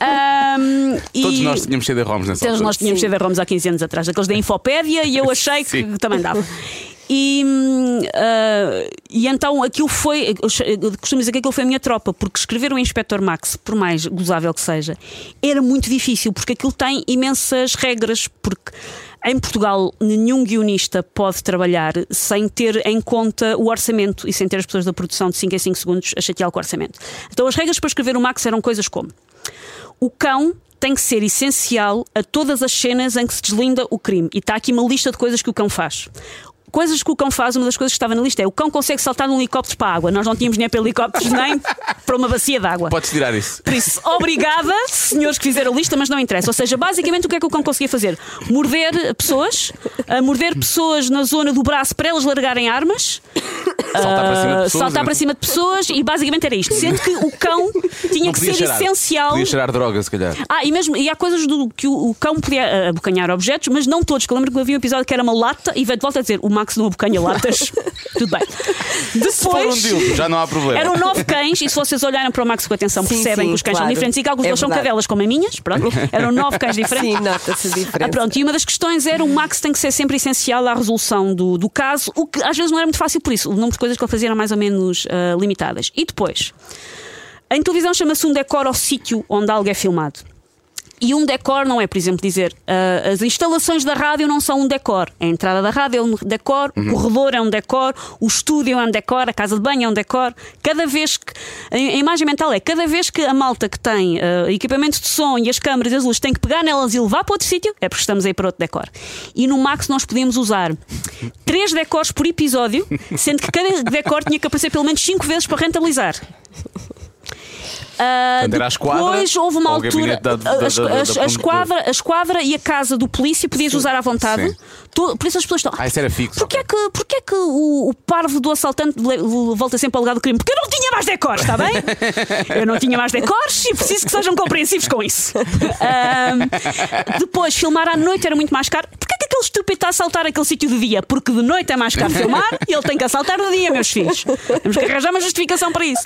Ahm, Todos e- nós tínhamos CD-ROMs nessa Todos altura. nós tínhamos CD-ROMs há 15 anos atrás, aqueles da Infopédia, e eu achei que Sim. também dava. E, ah, e então aquilo foi, costumo dizer que aquilo foi a minha tropa, porque escrever o Inspector Max, por mais gozável que seja, era muito difícil, porque aquilo tem imensas regras, porque em Portugal nenhum guionista pode trabalhar sem ter em conta o orçamento e sem ter as pessoas da produção de 5 em 5 segundos a chatear com o orçamento. Então as regras para escrever o Max eram coisas como o cão tem que ser essencial a todas as cenas em que se deslinda o crime. E está aqui uma lista de coisas que o cão faz. Coisas que o cão faz, uma das coisas que estava na lista é o cão consegue saltar num helicóptero para a água. Nós não tínhamos dinheiro para helicópteros nem para uma bacia de água. Podes tirar isso. Por isso, obrigada, senhores que fizeram a lista, mas não interessa. Ou seja, basicamente o que é que o cão conseguia fazer? Morder pessoas, morder pessoas na zona do braço para elas largarem armas, Saltar para cima de ah, pessoas. saltar né? para cima de pessoas e basicamente era isto. Sendo que o cão tinha Não que ser cheirar. essencial. Podia cheirar droga, se calhar. Ah, e mesmo e há coisas do que o, o cão podia ah, abocanhar objetos, mas não todos. Que eu lembro que havia um episódio que era uma lata e veio de volta a dizer o Max não abocanha latas. Tudo bem. Se for um Depois. dildo, já não há problema. Eram nove cães, e se vocês olharem para o Max com atenção, Sim, percebem sim, que os cães são claro. diferentes e que alguns É deles são cadelas como as minhas. Pronto. Eram nove cães diferentes. Sim, nota-se a Ah, pronto, e uma das questões era o Max tem que ser sempre essencial à resolução do, do caso, o que às vezes não era muito fácil por isso. O número de coisas que ele fazia eram mais ou menos ah, limitadas. E depois, em televisão chama-se um decor ao sítio onde algo é filmado. E um decor não é, por exemplo, dizer ah, as instalações da rádio não são um decor. A entrada da rádio é um decor, o corredor é um decor, o estúdio é um decor, a casa de banho é um decor. Cada vez que. A imagem mental é cada vez que a malta que tem ah, equipamentos de som e as câmaras e as luzes tem que pegar nelas e levar para outro sítio, é porque estamos aí para outro decor. E no Max nós podíamos usar três decors por episódio, sendo que cada decor tinha que aparecer pelo menos cinco vezes para rentabilizar. Ah, Portanto, a esquadra depois houve uma altura. gabinete da- da- a- da- a- esquadra, a esquadra e a casa do polícia podias usar à vontade. Por isso as pessoas estão. Ah, isso era fixo. Porquê é que, porquê é que o, o parvo do assaltante volta sempre ao lugar do crime? Porque eu não tinha mais decors, está bem? Eu não tinha mais decors e preciso que sejam compreensivos com isso. Ahm, depois, filmar à noite era muito mais caro. Porquê que aquele estúpido está a assaltar aquele sítio de dia? Porque de noite é mais caro filmar e ele tem que assaltar de dia, meus filhos. Temos que arranjar uma justificação para isso.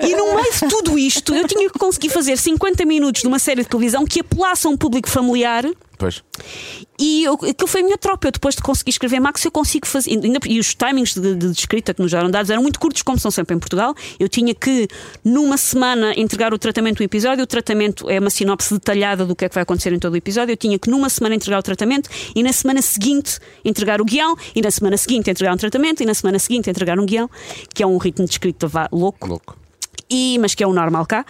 E no meio de tudo isto, eu tinha que conseguir fazer 50 minutos de uma série de televisão que apelasse a um público familiar. Pois. E eu, aquilo foi a minha tropa. Eu depois de conseguir escrever Max, eu consigo fazer. E os timings de, de- de escrita que nos eram dados eram muito curtos, como são sempre em Portugal. Eu tinha que, numa semana, entregar o tratamento do episódio. O tratamento é uma sinopse detalhada do que é que vai acontecer em todo o episódio. Eu tinha que, numa semana, entregar o tratamento e na semana seguinte entregar o guião, e na semana seguinte entregar um tratamento, e na semana seguinte entregar um guião, que é um ritmo de escrita vá, louco Louco. E, mas que é o normal cá.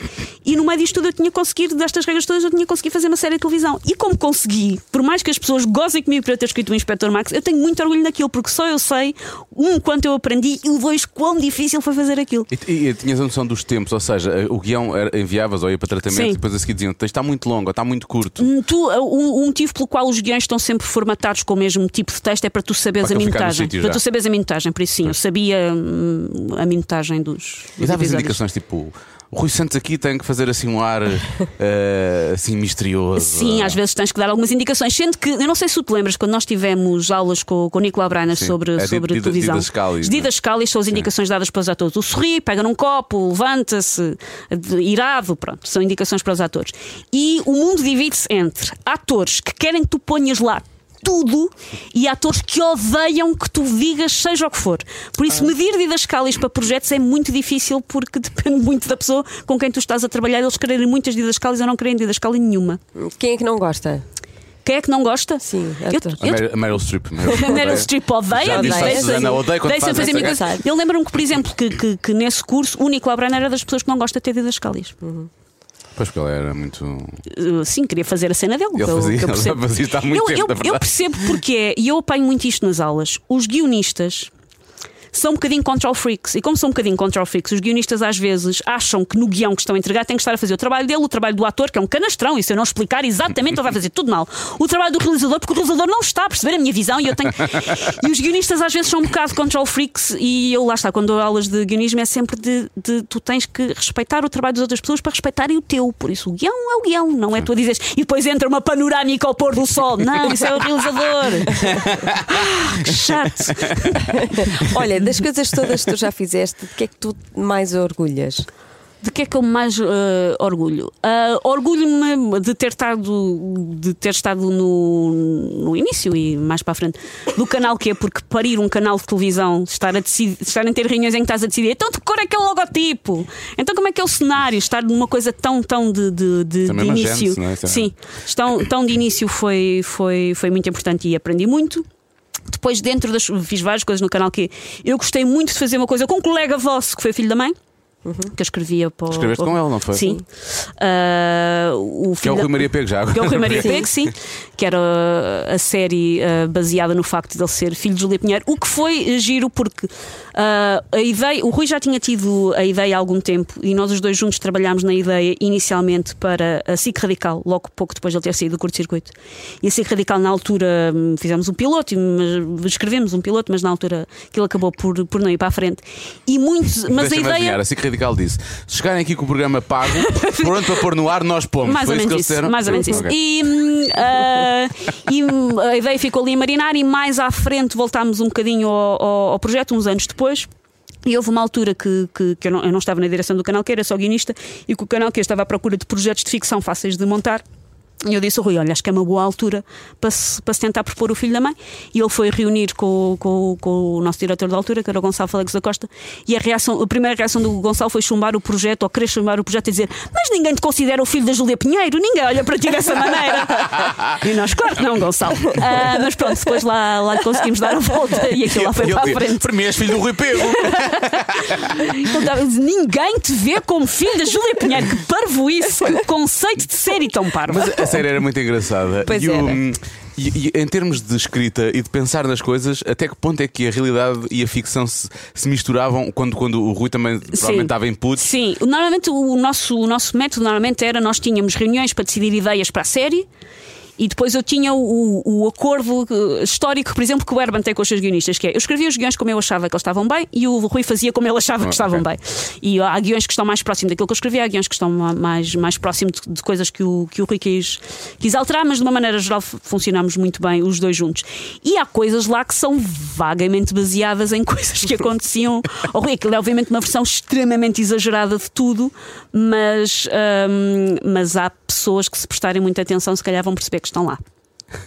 E no meio disto tudo eu tinha conseguido, destas regras todas, eu tinha conseguido fazer uma série de televisão. E como consegui, por mais que as pessoas gozem comigo por eu ter escrito o Inspector Max, eu tenho muito orgulho daquilo, porque só eu sei, um, quanto eu aprendi, e dois, quão difícil foi fazer aquilo. E, e- tinhas a noção dos tempos, ou seja, o guião era, enviavas ou ia para tratamento Sim. e depois a seguir diziam está muito longo, ou está muito curto. Um, tu, um, um motivo pelo qual os guiões estão sempre formatados com o mesmo tipo de texto é para tu saberes Para a minutagem. Para tu saberes a minutagem, por isso sim, eu sabia hum, a minutagem dos. E davas indicações tipo. O Rui Santos aqui tem que fazer assim um ar eh, assim misterioso. Sim, às vezes tens que dar algumas indicações, sendo que eu não sei se tu te lembras quando nós tivemos aulas com, com o Nicolau Brainer Sim. sobre, É, sobre Dida- televisão. Didas Scalis, As não é? Didas Scalis são as indicações dadas para os atores. O sorri, pega num copo, levanta-se, irado, pronto, são indicações para os atores. E o mundo divide-se entre atores que querem que tu ponhas lá tudo e atores que odeiam que tu digas seja o que for. Por Ah. isso, medir didascálias para projetos é muito difícil porque depende muito da pessoa com quem tu estás a trabalhar. Eles quererem muitas didascálias ou não querem didascália nenhuma. Quem é que não gosta? Quem é que não gosta? Sim, eu, eu, Meryl, a Meryl Streep. a Meryl Streep odeia, Susana, odeio quando faz fazer essa. Eu lembro-me que, por exemplo, que, que, que nesse curso o Nicolau Brenner era das pessoas que não gosta de ter didascálias. Pois porque ele era muito. Uh, sim, queria fazer a cena dele. Ele eu- fazia- que eu ele percebo. fazia isto há muito eu, tempo, eu- na verdade. eu percebo porque é, e eu apanho muito isto nas aulas. Os guionistas são um bocadinho control freaks. E como são um bocadinho control freaks, os guionistas às vezes acham que no guião que estão a entregar tem que estar a fazer o trabalho dele, o trabalho do ator, que é um canastrão, e se eu não explicar exatamente, ele vai fazer tudo mal. O trabalho do realizador, porque o realizador não está a perceber a minha visão e eu tenho. e os guionistas às vezes são um bocado control freaks, e eu lá está, quando dou aulas de guionismo é sempre de, de tu tens que respeitar o trabalho das outras pessoas para respeitarem o teu. Por isso o guião é o guião, não é tu a dizeres e depois entra uma panorâmica ao pôr do sol. Não, isso é o realizador. que chato. Olha, das coisas todas que tu já fizeste, de que é que tu mais orgulhas? De que é que eu mais eh, orgulho? Ah, Orgulho-me de ter estado, de ter estado no, no início e mais para a frente do canal que é, porque parir um canal de televisão, estar a, decidir, estar a ter reuniões em que estás a decidir então de que cor é que é o logotipo? Então como é que é o cenário? Estar numa coisa tão, tão de, de, de, Também de início. gente, é? Também. Sim, tão, tão de início foi, foi, foi muito importante e aprendi muito. Depois, dentro das. Fiz várias coisas no canal que eu gostei muito de fazer uma coisa com um colega vosso que foi filho da mãe. Que eu escrevia para o. Escreveste com ele, não foi? Sim. Ah, o Que é o da- Rui Maria Pego já. que é o Rui Maria Pego, sim, que era a série ah, baseada no facto de ele ser filho de Julia Pinheiro, o que foi giro porque ah, a ideia, o Rui já tinha tido a ideia há algum tempo e nós os dois juntos trabalhámos na ideia inicialmente para a SIC Radical, logo pouco depois de ele ter saído do curto-circuito. E a SIC Radical, na altura, fizemos um piloto, mas escrevemos um piloto, mas na altura aquilo acabou por, por não ir para a frente. E muitos, mas a ideia. adivinhar, radical disse: se chegarem aqui com o programa pago, pronto para pôr no ar, nós pomos. Mais Foi ou isso menos isso. disseram? Mais ou menos isso. E, ah, e, hum, a ideia ficou ali a marinar e mais à frente voltámos um bocadinho ao, ao- ao projeto, uns anos depois. E houve uma altura que, que, que eu, não, eu não estava na direção do canal, que era só guionista, e que o canal que eu estava à procura de projetos de ficção fáceis de montar. E eu disse ao Rui: Olha, acho que é uma boa altura para se, para se tentar propor o filho da mãe. E ele foi reunir com, com, com o nosso diretor da altura, que era o Gonçalo Félix da Costa. E a, reação, a primeira reação do Gonçalo foi chumbar o projeto, ou querer chumbar o projeto e dizer: Mas ninguém te considera o filho da Júlia Pinheiro, ninguém olha para ti dessa maneira. e nós, claro que não, Gonçalo. Ah, mas pronto, depois lá, lá conseguimos dar a volta e aquilo lá foi E para a ele- frente. Para mim és filho do Rui Pego. Então, ninguém te vê como filho da Júlia Pinheiro. Que parvoíce, que conceito de série tão parvo. Mas série era muito engraçada. Pois e, o- e- e em termos de escrita e de pensar nas coisas, até que ponto é que a realidade e a ficção se, se misturavam quando, quando o Rui também provavelmente estava em putos? Sim, normalmente o nosso, o nosso método normalmente era nós tínhamos reuniões para decidir ideias para a série. E depois eu tinha o, o acordo eh, histórico, por exemplo, que o Herman tem com os seus guionistas, que é eu escrevia os guiões como eu achava que eles estavam bem e o Rui fazia como ele achava que estavam bem. E há guiões que estão mais próximos daquilo que eu escrevia, há guiões que estão ma- mais, mais próximos de, de coisas que o, que o Rui quis, quis alterar, mas de uma maneira geral funcionamos muito bem os dois juntos. E há coisas lá que são vagamente baseadas em coisas que aconteciam ao Rui. Aquilo é obviamente uma versão extremamente exagerada de tudo, mas, hum, mas há pessoas que se prestarem muita atenção, se calhar vão perceber que estão lá.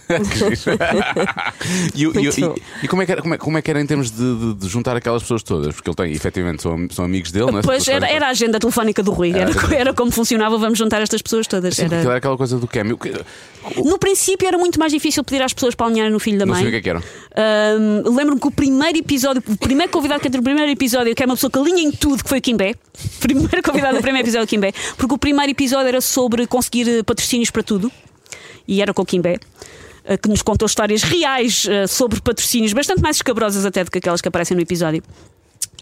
E, e e- e como, é que era, como, é, como é que era em termos de, de- de juntar aquelas pessoas todas? Porque ele tem, efetivamente, são, são amigos dele, não é? Pois era, era a agenda telefónica do Rui, era, era como funcionava, vamos juntar estas pessoas todas. Sim, Era- era aquela coisa do que- No princípio era muito mais difícil pedir às pessoas para alinharem no filho da Não mãe. sei o que é que era. Ahm, Lembro-me que o primeiro episódio, o primeiro convidado que entra no primeiro episódio, que é uma pessoa que alinha em tudo, que foi o Kimbé. Primeiro convidado do primeiro episódio, Kimbé. Porque o primeiro episódio era sobre conseguir eh, patrocínios para tudo. E era com o Kimbé. eh, Que nos contou histórias reais eh, sobre patrocínios, bastante mais escabrosas até do que aquelas que aparecem no episódio.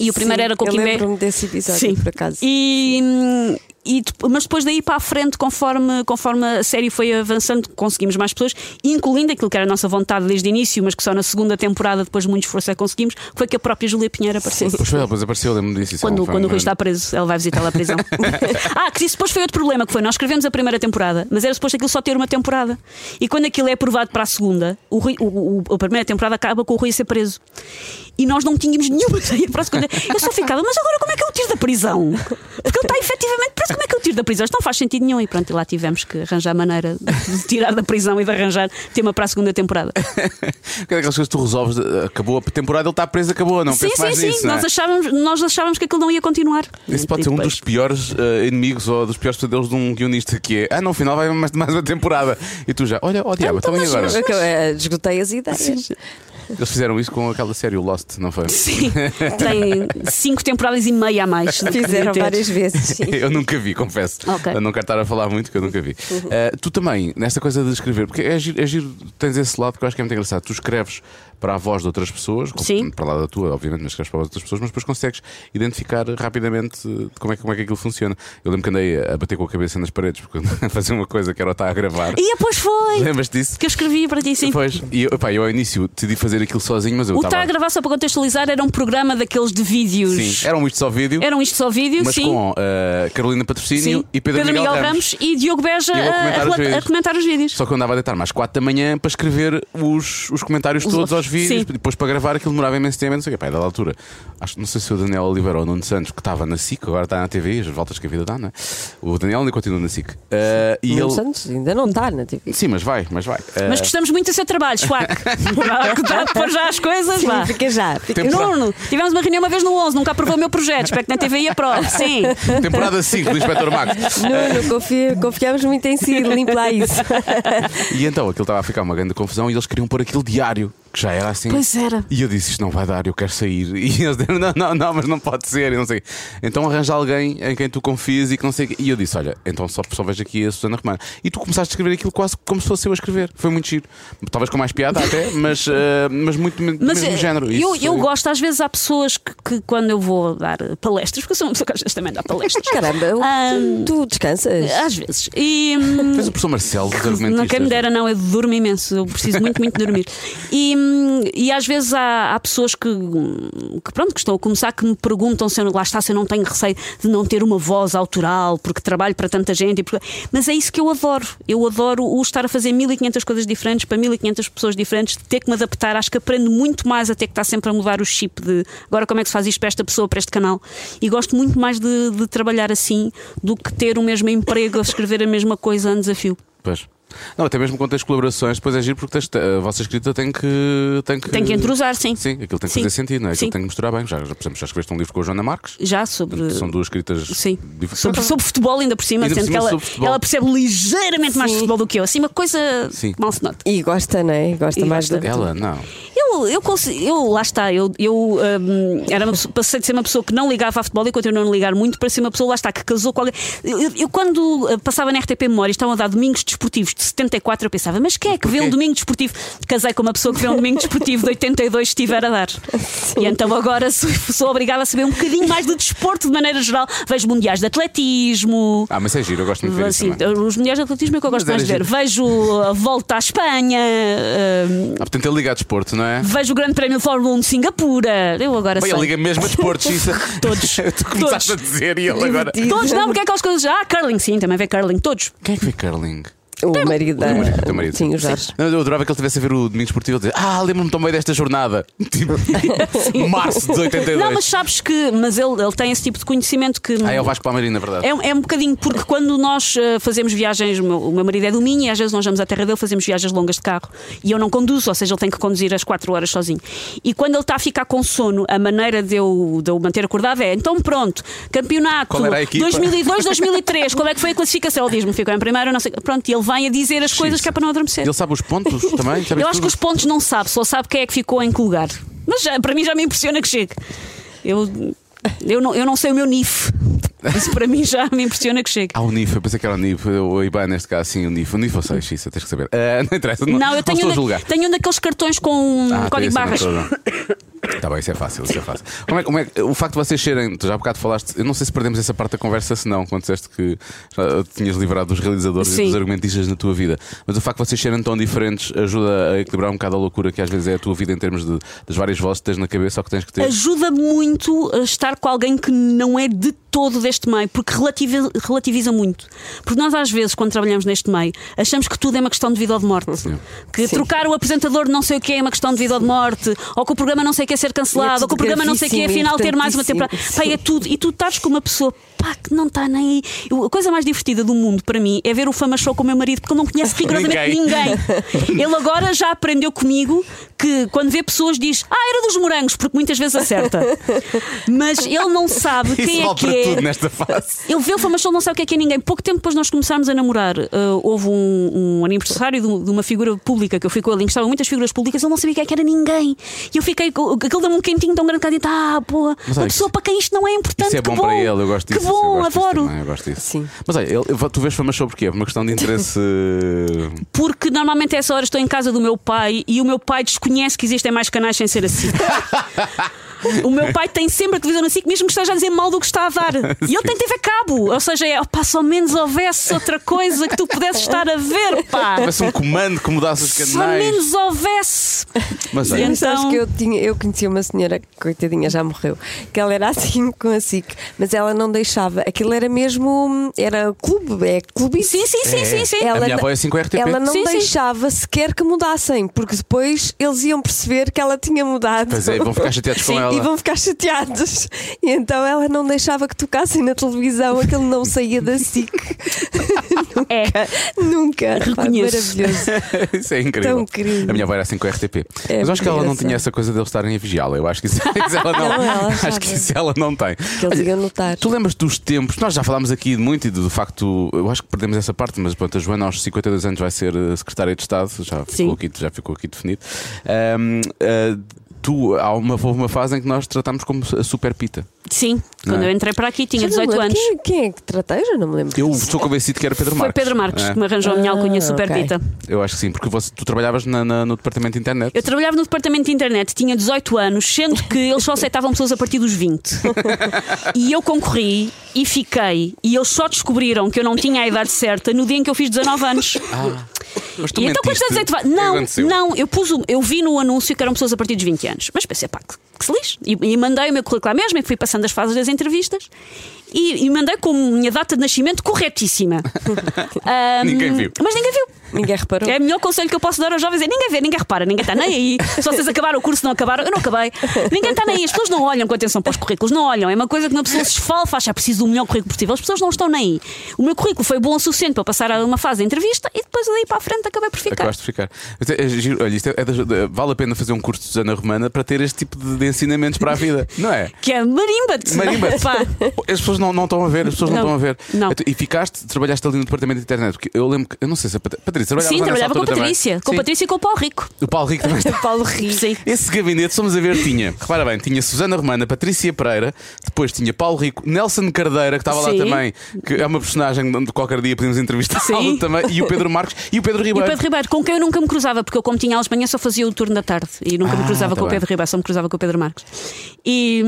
E o primeiro Sim, era com o eu lembro-me desse episódio, Sim. por acaso. E, hum, e mas depois daí para a frente, conforme, conforme a série foi avançando, conseguimos mais pessoas, incluindo aquilo que era a nossa vontade desde o início, mas que só na segunda temporada, depois de muito esforço, é conseguimos, foi que a própria Júlia Pinheiro apareceu. Pois foi, depois apareceu, lembro-me disso. isso é Quando, quando o Rui está preso, ele vai visitá-la à prisão. ah, que isso depois foi outro problema, que foi nós escrevemos a primeira temporada, mas era suposto aquilo só ter uma temporada. E quando aquilo é aprovado para a segunda, o Rui- o- o- a primeira temporada acaba com o Rui a ser preso. E nós não tínhamos nenhuma ideia para a segunda. Eu só ficava, mas agora como é que eu o tiro da prisão? Porque ele está efetivamente preso, como é que eu tiro da prisão? Isto não faz sentido nenhum. E pronto, e lá tivemos que arranjar maneira de tirar da prisão e de arranjar tema para a segunda temporada. Que é daquelas coisas que tu resolves, acabou a temporada, ele está preso, acabou, não sim, penso sim, mais sim. nisso. é? nós, achávamos, nós achávamos que aquilo não ia continuar. Esse pode E ser um depois- dos piores eh, inimigos ou dos piores pesadelos de um guionista que é ah, no final vai mais, mais uma temporada. E tu já, olha, ó diabo, então e agora? Eu, eh, Esgotei as ideias. Eles fizeram isso com aquela série, o Lost, não foi? Sim, tem cinco temporadas e meia a mais. Fizeram várias vezes. sim. Eu nunca vi, confesso. Ok. Eu não quero estar a falar muito, que eu nunca vi. Eh, tu também, nesta coisa de escrever, porque é giro, é giro, tens esse lado que eu acho que é muito engraçado. Tu escreves para a voz de outras pessoas, Sim. para lá da tua, obviamente, mas para a voz de outras pessoas, mas depois consegues identificar rapidamente eh, como é, que- como é que aquilo funciona. Eu lembro que andei a bater com a cabeça nas paredes, porque a fazer uma coisa que era estar a gravar. E depois foi! Lembras disso? Que eu escrevi para ti, sim. Pois, e eu, pá, eu ao início decidi fazer aquilo sozinho, mas eu O estava. Tá a gravar, só para contextualizar, era um programa daqueles de vídeos. Sim, era um isto só vídeo, Eram isto só vídeo, mas sim. com eh, Carolina Patrocínio sim. e Pedro, Miguel, Ramos. e Diogo Beja E a a, comentar a comentar os vídeos. Só que eu andava a deitar mais 4 da manhã para escrever os, os comentários Os todos aos outros, vídeos, sim. depois para gravar aquilo demorava imenso tempo, não sei o quê. Pá, e dada altura, acho, não sei se o Daniel Oliveira ou o Nuno Santos, que estava na SIC, agora está na TV, as voltas que a vida dá, não é? O Daniel ainda continua na SIC. Eh, e Nuno ele. Santos ainda não está na TV. Sim, mas vai, mas vai. Eh, Mas gostamos muito do seu trabalho, Schwack. Pôr já as coisas, Sim, vá. fica já. Fica. Nuno, tivemos uma reunião uma vez no 11, nunca aprovou o meu projeto. Espero que na TV aprove. Sim. Temporada 5 do Inspector Max. Nuno, confia- confiamos muito em si, limpa lá isso. E então aquilo estava a ficar uma grande confusão e eles queriam pôr aquilo diário, que já era assim. Pois era. E eu disse: Isto não vai dar, eu quero sair. E eles disseram: Não, não, não, mas não pode ser. E não sei. Então arranja alguém em quem tu confies e que não sei. E eu disse: Olha, então só, só vejo aqui a Susana Romana. E tu começaste a escrever aquilo quase como se fosse eu a escrever. Foi muito giro. Talvez com mais piada até, mas, eh, mas muito do Mas mesmo eh, género. eu, Isso eu foi- gosto, às vezes há pessoas que, que quando eu vou dar palestras, porque eu sou uma pessoa que às vezes também dá palestras. Caramba, Ah, tu descansas? Às vezes. E. hum, Fez o professor Marcelo dos Não, argumentistas. quem me dera, não, eu durmo imenso, eu preciso muito, muito dormir. E, e às vezes há, há pessoas que, que, pronto, que estão a começar que me perguntam se eu, lá está, se eu não tenho receio de não ter uma voz autoral, porque trabalho para tanta gente. porque- Mas é isso que eu adoro. Eu adoro o estar a fazer 1500 coisas diferentes para 1500 pessoas diferentes, ter que me adaptar. Acho que aprendo muito mais a ter que estar sempre a mudar o chip de agora como é que se faz isto para esta pessoa, para este canal. E gosto muito mais de, de trabalhar assim do que ter o mesmo emprego a escrever a mesma coisa a desafio. Pois. Não, até mesmo quando tens colaborações, depois é giro porque tens- a vossa escrita tem que. Tem que, Tem que entrosar, sim. Sim, aquilo tem que Sim. fazer sentido, não é? Aquilo Sim. tem que misturar bem. Já, já, por exemplo, já escreveste um livro com a Joana Marques. Já sobre. São duas escritas Sim. diferentes. Sobre, sobre futebol, ainda por cima, Ainda por sendo cima que ela, sobre futebol. ela percebe ligeiramente mais de futebol do que eu. Assim, uma coisa Sim. mal se nota. E gosta, não é? Gosta E mais gosta. Ela, não. Eu, eu, consigo- eu lá está, eu, eu hum, era uma pessoa- passei de ser uma pessoa que não ligava a futebol e continuo a não ligar muito para ser uma pessoa, lá está, que casou com alguém. Eu, eu- eu quando uh, passava na RTP Memória, estavam a dar domingos desportivos de 74, eu pensava, mas quem é que vê um domingo desportivo? Casei com uma pessoa que vê um domingo desportivo de 82 se estiver a dar. E então agora sou, sou obrigada a saber um bocadinho mais de desporto de maneira geral. Vejo mundiais de atletismo. Ah, mas é giro, eu gosto muito de ver Assim, os mundiais de atletismo é que eu gosto mais de ver. Vejo a volta à Espanha, hum, Ah, portanto, ele liga a desporto, não é? Vejo o Grande Prémio de Fórmula 1 de Singapura. Eu agora Bem, sei. ele liga mesmo a desporto, Xissa. Todos. tu começaste Todos. a dizer e ele agora. Todos não, porque é aquelas coisas. Ah, curling, sim, também vê curling. Todos. Quem é que vê curling? O marido da. O marido, o teu marido. Sim, o Jorge. Não, eu adorava que ele estivesse a ver o Domingo Esportivo e dizer Ah, lembro-me tão bem desta jornada. Tipo, março de 82. Não, mas sabes que. Mas ele, ele tem esse tipo de conhecimento que. Ah, é o Vasco Palmeirinho, na verdade. É, é um bocadinho, porque quando nós eh, fazemos viagens, o meu, o meu marido é do Minho e às vezes nós vamos à terra dele, fazemos viagens longas de carro e eu não conduzo, ou seja, ele tem que conduzir as 4 horas sozinho. E quando ele está a ficar com sono, a maneira de eu, de eu manter acordado é então pronto, campeonato Qual era a equipa? 2002, 2003, qual é que foi a classificação? Ele diz-me, ficou em primeiro, não sei. Pronto, e ele vem a dizer as coisas que é para não adormecer. Ele sabe os pontos também? Sabe Eu acho que os pontos não sabe, só sabe quem é que ficou em que lugar. Mas já, para mim já me impressiona que chegue. Eu, eu, não, eu não sei o meu NIF. Isso para mim já me impressiona que chegue. Ah, o NIF, eu pensei que era o NIF, o IBAN neste caso, sim, o NIF. O NIF ou sei, Xissa, tens que saber. Ah, não interessa, não, Não, eu tenho, um, da- tenho um daqueles cartões com Ah, código barras. Tá bem, isso é fácil, isso é fácil. Como é, como é, o facto de vocês serem, tu já há bocado falaste, eu não sei se perdemos essa parte da conversa, se não, quando disseste que já tinhas livrado dos realizadores e Sim. dos argumentistas na tua vida, mas o facto de vocês serem tão diferentes ajuda a equilibrar um bocado a loucura que às vezes é a tua vida em termos de, das várias vozes que tens na cabeça ou que tens que ter. Ajuda muito a estar com alguém que não é de todo deste meio, porque relativiza, relativiza muito. Porque nós, às vezes, quando trabalhamos neste meio, achamos que tudo é uma questão de vida ou de morte. Que trocar o apresentador de não sei o que é uma questão de vida ou de morte, ou que o programa não sei o que é ser é cancelado, tudo ou que o programa não sei o que é afinal ter mais uma temporada. Pá, é tudo. E tu estás com uma pessoa pá, que não está nem aí. A coisa mais divertida do mundo para mim é ver o Fama Show com o meu marido, porque ele não conhece rigorosamente Ninguém. ninguém. Ele agora já aprendeu comigo que quando vê pessoas diz Ah, era dos morangos, porque muitas vezes acerta. Mas ele não sabe Isso quem é que para é. tudo nesta fase. Ele vê o Fama Show, não sabe o que é que é ninguém. Pouco tempo depois de nós começarmos a namorar, uh, houve um, um aniversário de, de uma figura pública que eu fui com ele, em que estavam muitas figuras públicas, ele não sabia o que é que era ninguém. E eu fiquei, com- aquilo deu-me um quentinho tão grande que eu disse, ah, boa, Mas uma olha, pessoa para quem isto não é importante. Isso é que bom, para ele, eu gosto disso. Que bom, eu gosto disso adoro. também, eu gosto disso. Sim. Mas olha, ele- tu vês Fama Show porquê? Por uma questão de interesse. Porque normalmente a essa hora estou em casa do meu pai e o meu pai desconhece que existem mais canais sem ser assim. O meu pai tem sempre a televisão assim, mesmo que esteja a dizer mal do que está a dar. E ele tem TV cabo. Ou seja, é, pá, se ao menos houvesse outra coisa que tu pudesses estar a ver, pá. Tivesse um comando que mudasse os Se ao canais. menos houvesse. Mas Sim. Mas sabes Então- que eu, tinha, eu conhecia uma senhora, coitadinha, já morreu, que ela era assim com a SIC, mas ela não deixava. Aquilo era mesmo. Era clube, é clube. Sim, sim, sim, É. sim, sim. A minha avó é assim com a RTP. Ela não Sim, sim. deixava sequer que mudassem, porque depois eles iam perceber que ela tinha mudado. Pois é, vão ficar chateados com Sim, ela. E vão ficar chateados. E então ela não deixava que tocassem na televisão, aquele não saía da SIC. É. Nunca. Reconheço. maravilhoso. Isso é incrível. Tão querido. A minha avó era assim com a RTP. É Mas eu acho que ela não tinha essa coisa de eles estarem a vigiá-la. Eu acho que isso, isso ela não. Não, ela acho que isso ela não tem. Que eles iam notar. Tu lembras dos tempos? Nós já falámos aqui muito e do, facto, eu acho que perdemos essa parte, mas pronto, a Joana aos 52 anos vai ser eh, secretária de Estado, já Sim. ficou aqui, já ficou aqui definido. Ahm, ah, tu, há uma, houve uma fase em que nós tratámos como a super pita. Sim, quando é? eu entrei para aqui tinha Já não me 18 lembro. anos. Quem, quem é que tratei? Já não me lembro. Eu estou convencido que era Pedro Foi Marques. Pedro Marques É. que me arranjou a minha alcunha Ah, Super ok. Pita. Eu acho que sim, porque você- tu trabalhavas na- na- no departamento de internet. Eu trabalhava no departamento de internet, tinha 18 anos, sendo que eles só aceitavam pessoas a partir dos 20. E eu concorri e fiquei, e eles só descobriram que eu não tinha a idade certa no dia em que eu fiz 19 anos. Mas tu E então quando mentiste. estás a dizer, O que não, aconteceu? não, eu pus o- eu vi no anúncio que eram pessoas a partir dos 20 anos, mas pensei, pá, que, se lixe. E, e mandei o meu currículo lá mesmo e fui passando as fases das entrevistas e, e mandei com a minha data de nascimento corretíssima. Ahm, Ninguém viu. Mas ninguém viu. Ninguém reparou. É o melhor conselho que eu posso dar aos jovens: é ninguém vê, ninguém repara, ninguém está nem aí. Se vocês acabaram o curso, não acabaram, eu não acabei. Ninguém está nem aí. As pessoas não olham com atenção para os currículos, não olham. É uma coisa que uma pessoa se esfalfa, acha preciso do melhor currículo possível. As pessoas não estão nem aí. O meu currículo foi bom o suficiente para passar a uma fase de entrevista e depois daí para a frente acabei por ficar. Acabaste de ficar. É- é giro. Olha, isto é- é vale a pena fazer um curso de Susana Romana para ter este tipo de, de ensinamentos para a vida, não é? Que é marimba-te. Marimba. Pá. As pessoas não, não estão a ver, as pessoas não, Não. estão a ver. Não. E ficaste, trabalhaste ali no departamento de internet, porque eu lembro que, eu não sei se a Pat- Patrícia trabalhava Sim, trabalhava com a altura também. Patrícia. Com a. Patrícia e com o Paulo Rico. O Paulo Rico também está. Paulo Rio. Sim. Esse gabinete, somos a ver, tinha, repara bem, tinha Susana Romana, Patrícia Pereira, depois tinha Paulo Rico, Nelson Cardeira, que estava lá também, que é uma personagem de qualquer dia podemos entrevistá-lo também, e o Pedro Marques e o Pedro E o Ribeiro. Pedro Ribeiro, com quem eu nunca me cruzava, porque eu, como tinha aulas de manhã, só fazia o turno da tarde e nunca me Ah, cruzava tá com o bem. Pedro Ribeiro, só me cruzava com o Pedro Marques. E,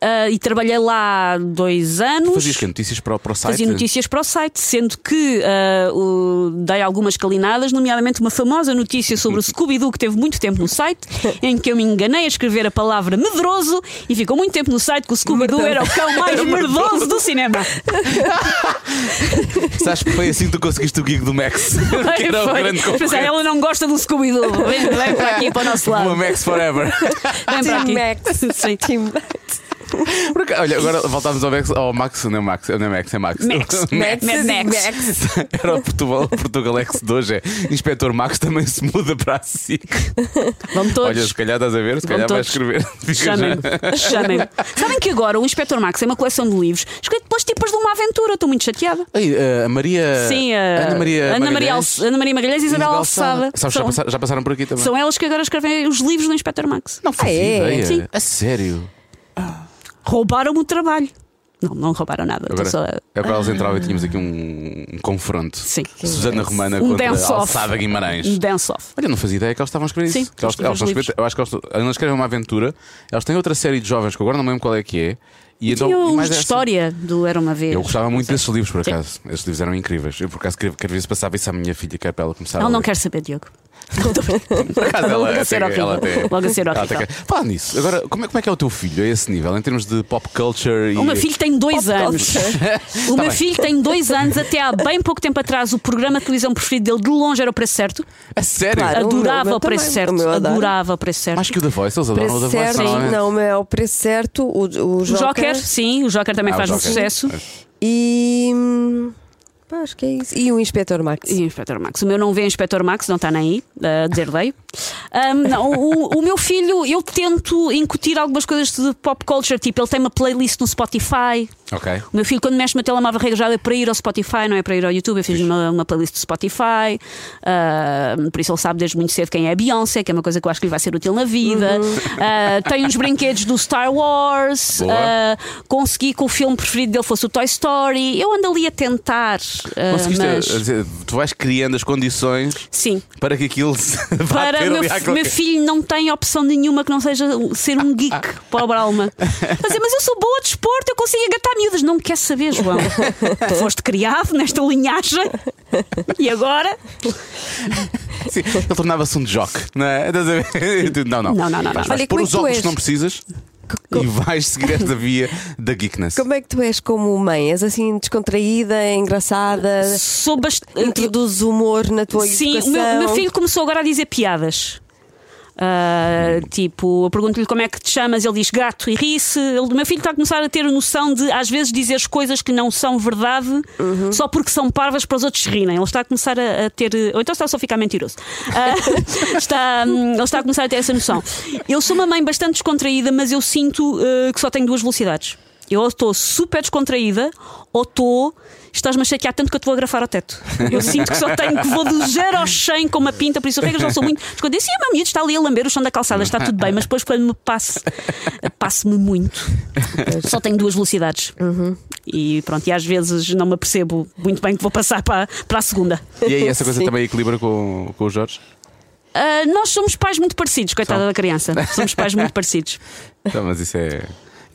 ah, e trabalhei lá dois anos. Fazias que notícias para, o- para o site? Fazia notícias para o site, sendo que ah, o- dei algumas calinadas, nomeadamente uma famosa notícia sobre o Scooby-Doo que teve muito tempo no site, em que eu me enganei a escrever a palavra medroso e ficou muito tempo no site que o Scooby-Doo era o cão mais merdoso do cinema. Sabes que foi assim que tu conseguiste o gig do Max? que era Foi. grande Pensei, concorrente. ela não gosta do Scooby-Doo. Vem, vem para aqui para o nosso lado. Uma Max Forever. Vem para aqui. Max. Sim. Team Max. Olha, agora voltámos ao Max. Ao Max, não é Max, não é Max, é Max. Max. Max. Mad Max. Era o Portugal, Portugalex de hoje. É. Inspetor Max também se muda para a SIC. Vamos todos. Olha, se calhar estás a ver, se calhar vai todos. escrever. Chamem-me. já. Chamem-me. Sabem que agora o Inspector Max é uma coleção de livros escrito pelas tipas de uma aventura. Estou muito chateada. Ei, eh, a Maria. Sim, a Ana Maria. Ana Maria, Ana Maria Magalhães e Isabel Alçada. Sabes, já, passaram, já passaram por aqui também. são elas que agora escrevem os livros do Inspector Max. Não fazia Ah, é? ideia. Sim. A sério. Roubaram-me o trabalho. Não, não roubaram nada. Agora, só- é para elas entravam e tínhamos aqui um, um confronto. Sim. Susana Romana Um contra. Alçada Guimarães. Um dance-off. Olha, não fazia ideia que elas estavam a escrever Sim, isso. Que elas, escrever elas eu acho que elas, elas escrevem uma aventura. Elas têm outra série de jovens que agora não me lembro qual é que é. E então, Tinha uns de essa. história do Era uma Vez. Eu gostava muito desses livros, por Sim. acaso. Esses livros eram incríveis. Eu, por acaso, quero, quero ver se passava isso à minha filha, que é para ela começar Ela não quer saber, Diogo. Por acaso, Logo a ser horrível. ela Logo a ser ela horrível. Fala nisso. Agora, como é, como é que é o teu filho a esse nível, em termos de pop culture e. O meu filho tem dois Pop anos. O meu bem. filho tem dois anos. Até há bem pouco tempo atrás, o programa de televisão preferido dele de longe era o Preço Certo. A sério? Claro. o Adorava o meu o Preço também. Certo. O meu. Adorava o Preço Certo. Mais que o da Voice, eles adoram o Preço Voice. certo, normalmente. não, é o preço certo, o, o O Joker, Joker, sim, o Joker também Ah, o faz um Joker. sucesso. e hum, Pá, acho que é isso. E o Inspector Max. E Inspector Max. O meu não vê Inspector Max, não está nem aí, a dizer leio. Um, não, o, o meu filho, eu tento incutir algumas coisas de pop culture, tipo, ele tem uma playlist no Spotify. Ok. O meu filho, quando mexe no telemóvel regra é para ir ao Spotify, não é para ir ao YouTube. Eu fiz uma, uma playlist do Spotify, ah, por isso ele sabe desde muito cedo quem é a Beyoncé, que é uma coisa que eu acho que lhe vai ser útil na vida. Ah, tem uns brinquedos do Star Wars. Ah, consegui que o filme preferido dele fosse o Toy Story. Eu ando ali a tentar. Ah, Conseguiste mas... dizer, tu vais criando as condições Sim. para que aquilo se vá Para meu, meu filho não tem opção nenhuma que não seja ser um geek, pobre alma. Quer dizer, mas eu sou boa de desporto, eu consigo agatar miúdas. Não me quer saber, João. Tu foste criado nesta linhagem e agora? Sim, ele tornava-se um jock, não é? Não, não. Não, não, não, não. Olha, pôr como é os óculos és? que não precisas e vais seguir esta via da geekness. Como é que tu és como mãe? És assim descontraída, engraçada? Sou bastante. Introduzes humor na tua Sim, educação? meu, o meu filho começou agora a dizer piadas. Ah, tipo, eu pergunto-lhe como é que te chamas, ele diz gato e ri-se. O meu filho está a começar a ter a noção de, às vezes, dizer coisas que não são verdade Uhum. só porque são parvas para os outros rirem. Ele está a começar a, a ter. Ou então está só a ficar mentiroso. Ah, está, hum, ele está a começar a ter essa noção. Eu sou uma mãe bastante descontraída, mas eu sinto ah, que só tenho duas velocidades. Eu ou estou super descontraída ou estou. Estás-me a chatear tanto que eu te vou agrafar ao teto. Eu sinto que só tenho que vou do 0 ao 100 com uma pinta, por isso eu regras não sou muito. Quando disse, meu miúdo está ali a lamber o chão da calçada, está tudo bem, mas depois quando me passe, passo-me muito. Só tenho duas velocidades. E pronto, e às vezes não me apercebo muito bem que vou passar para, para a segunda. E aí essa coisa Sim. também equilibra com, com o Jorge? Ah, nós somos pais muito parecidos, coitada São. da criança. Somos pais muito parecidos. Então, mas isso é.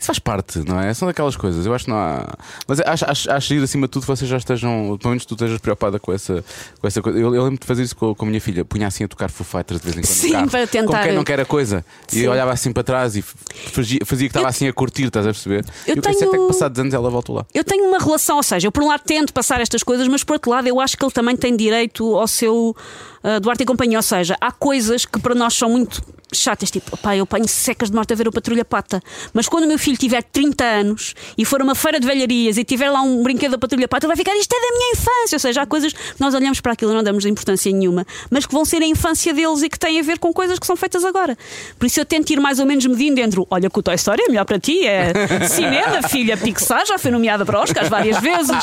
Isso faz parte, não é? São daquelas coisas. Eu acho que não há. Mas acho, acho, acho que acima de tudo vocês já estejam. Pelo menos tu estejas preocupada com essa, com essa coisa. Eu, eu lembro de fazer isso com, com a minha filha. Punha assim a tocar Foo Fighters de vez em quando. Sim, carro, para tentar- Como quem não quer a coisa. E Sim. eu olhava assim para trás e fazia, fazia que estava assim a curtir, estás a perceber? Eu E eu pensei tenho- até que passados anos ela voltou lá. Eu tenho uma relação, ou seja, eu por um lado tento passar estas coisas, mas por outro lado eu acho que ele também tem direito ao seu ah, Duarte e companhia. Ou seja, há coisas que para nós são muito chatas, tipo, pá, eu apanho secas de morte a ver o Patrulha Pata. Mas quando o meu filho tiver 30 anos e for a uma feira de velharias e tiver lá um brinquedo da Patrulha Pata, ele vai ficar, isto é da minha infância. Ou seja, há coisas que nós olhamos para aquilo e não damos importância nenhuma, mas que vão ser a infância deles e que têm a ver com coisas que são feitas agora. Por isso eu tento ir mais ou menos medindo dentro. Olha, que o Toy Story é melhor para ti, é cinema, filha Pixar, já foi nomeada para Oscars várias vezes.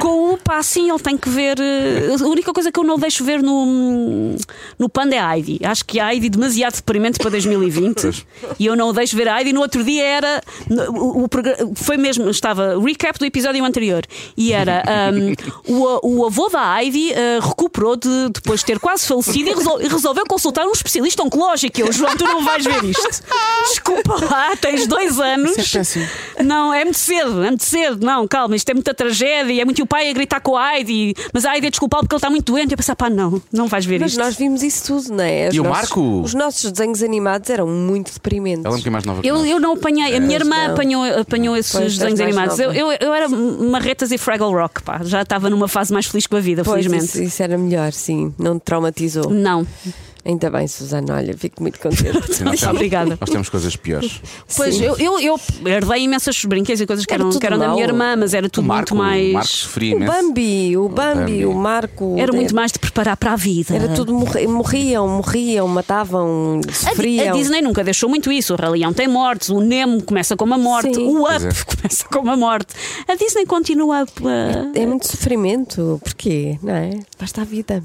Com o pá, assim, ele tem que ver. eh, A única coisa que eu não deixo ver no, no Panda é a Heidi. Acho que a Heidi demasiado deprimente para 2020 e eu não o deixo ver a Heidi. No outro dia era. O, o foi mesmo, estava recap do episódio anterior e era um, o, o avô da Heidi eh, recuperou de, depois de ter quase falecido e resol- e resolveu consultar um especialista oncológico. Eu, João, tu não vais ver isto. Desculpa lá, tens dois anos. É péssimo. Não, é muito cedo, é muito cedo. Não, calma, isto é muita tragédia. É muito o pai a gritar com a Heidi, mas a Heidi a desculpá-lo porque ele está muito doente. E eu pensar, pá, não, não vais ver Mas isto. nós vimos isso tudo, não é? Os E o nossos- Marco? Os nossos desenhos animados eram muito deprimentes. Ela é um bocadinho mais nova que Eu, nós. eu não apanhei, a minha Pois irmã não. apanhou, apanhou esses Pois, desenhos animados. Eu, eu, eu era marretas e Fraggle Rock, pá, já estava numa fase mais feliz com a vida, Pois, felizmente. isso, isso era melhor, sim. Não te traumatizou. Não, Ainda bem, Susana, olha, fico muito contente. Nós temos- Obrigada. Nós temos coisas piores. Pois eu, eu, eu herdei imensos brinquedos e coisas que Era eram, tudo que eram da minha irmã, mas era O tudo Marco, muito mais. o Marco sofria O. Bambi, o Bambi, Bambi. o Marco. Era muito é- mais de preparar para a vida. Era tudo morri- morriam, morriam, matavam, A, sofriam. a Disney nunca deixou muito isso. O Rei Leão tem mortes, o Nemo começa com uma morte, Sim. o Up é. começa com uma morte. A Disney continua a. É muito sofrimento. Porquê? Não é? Basta a vida.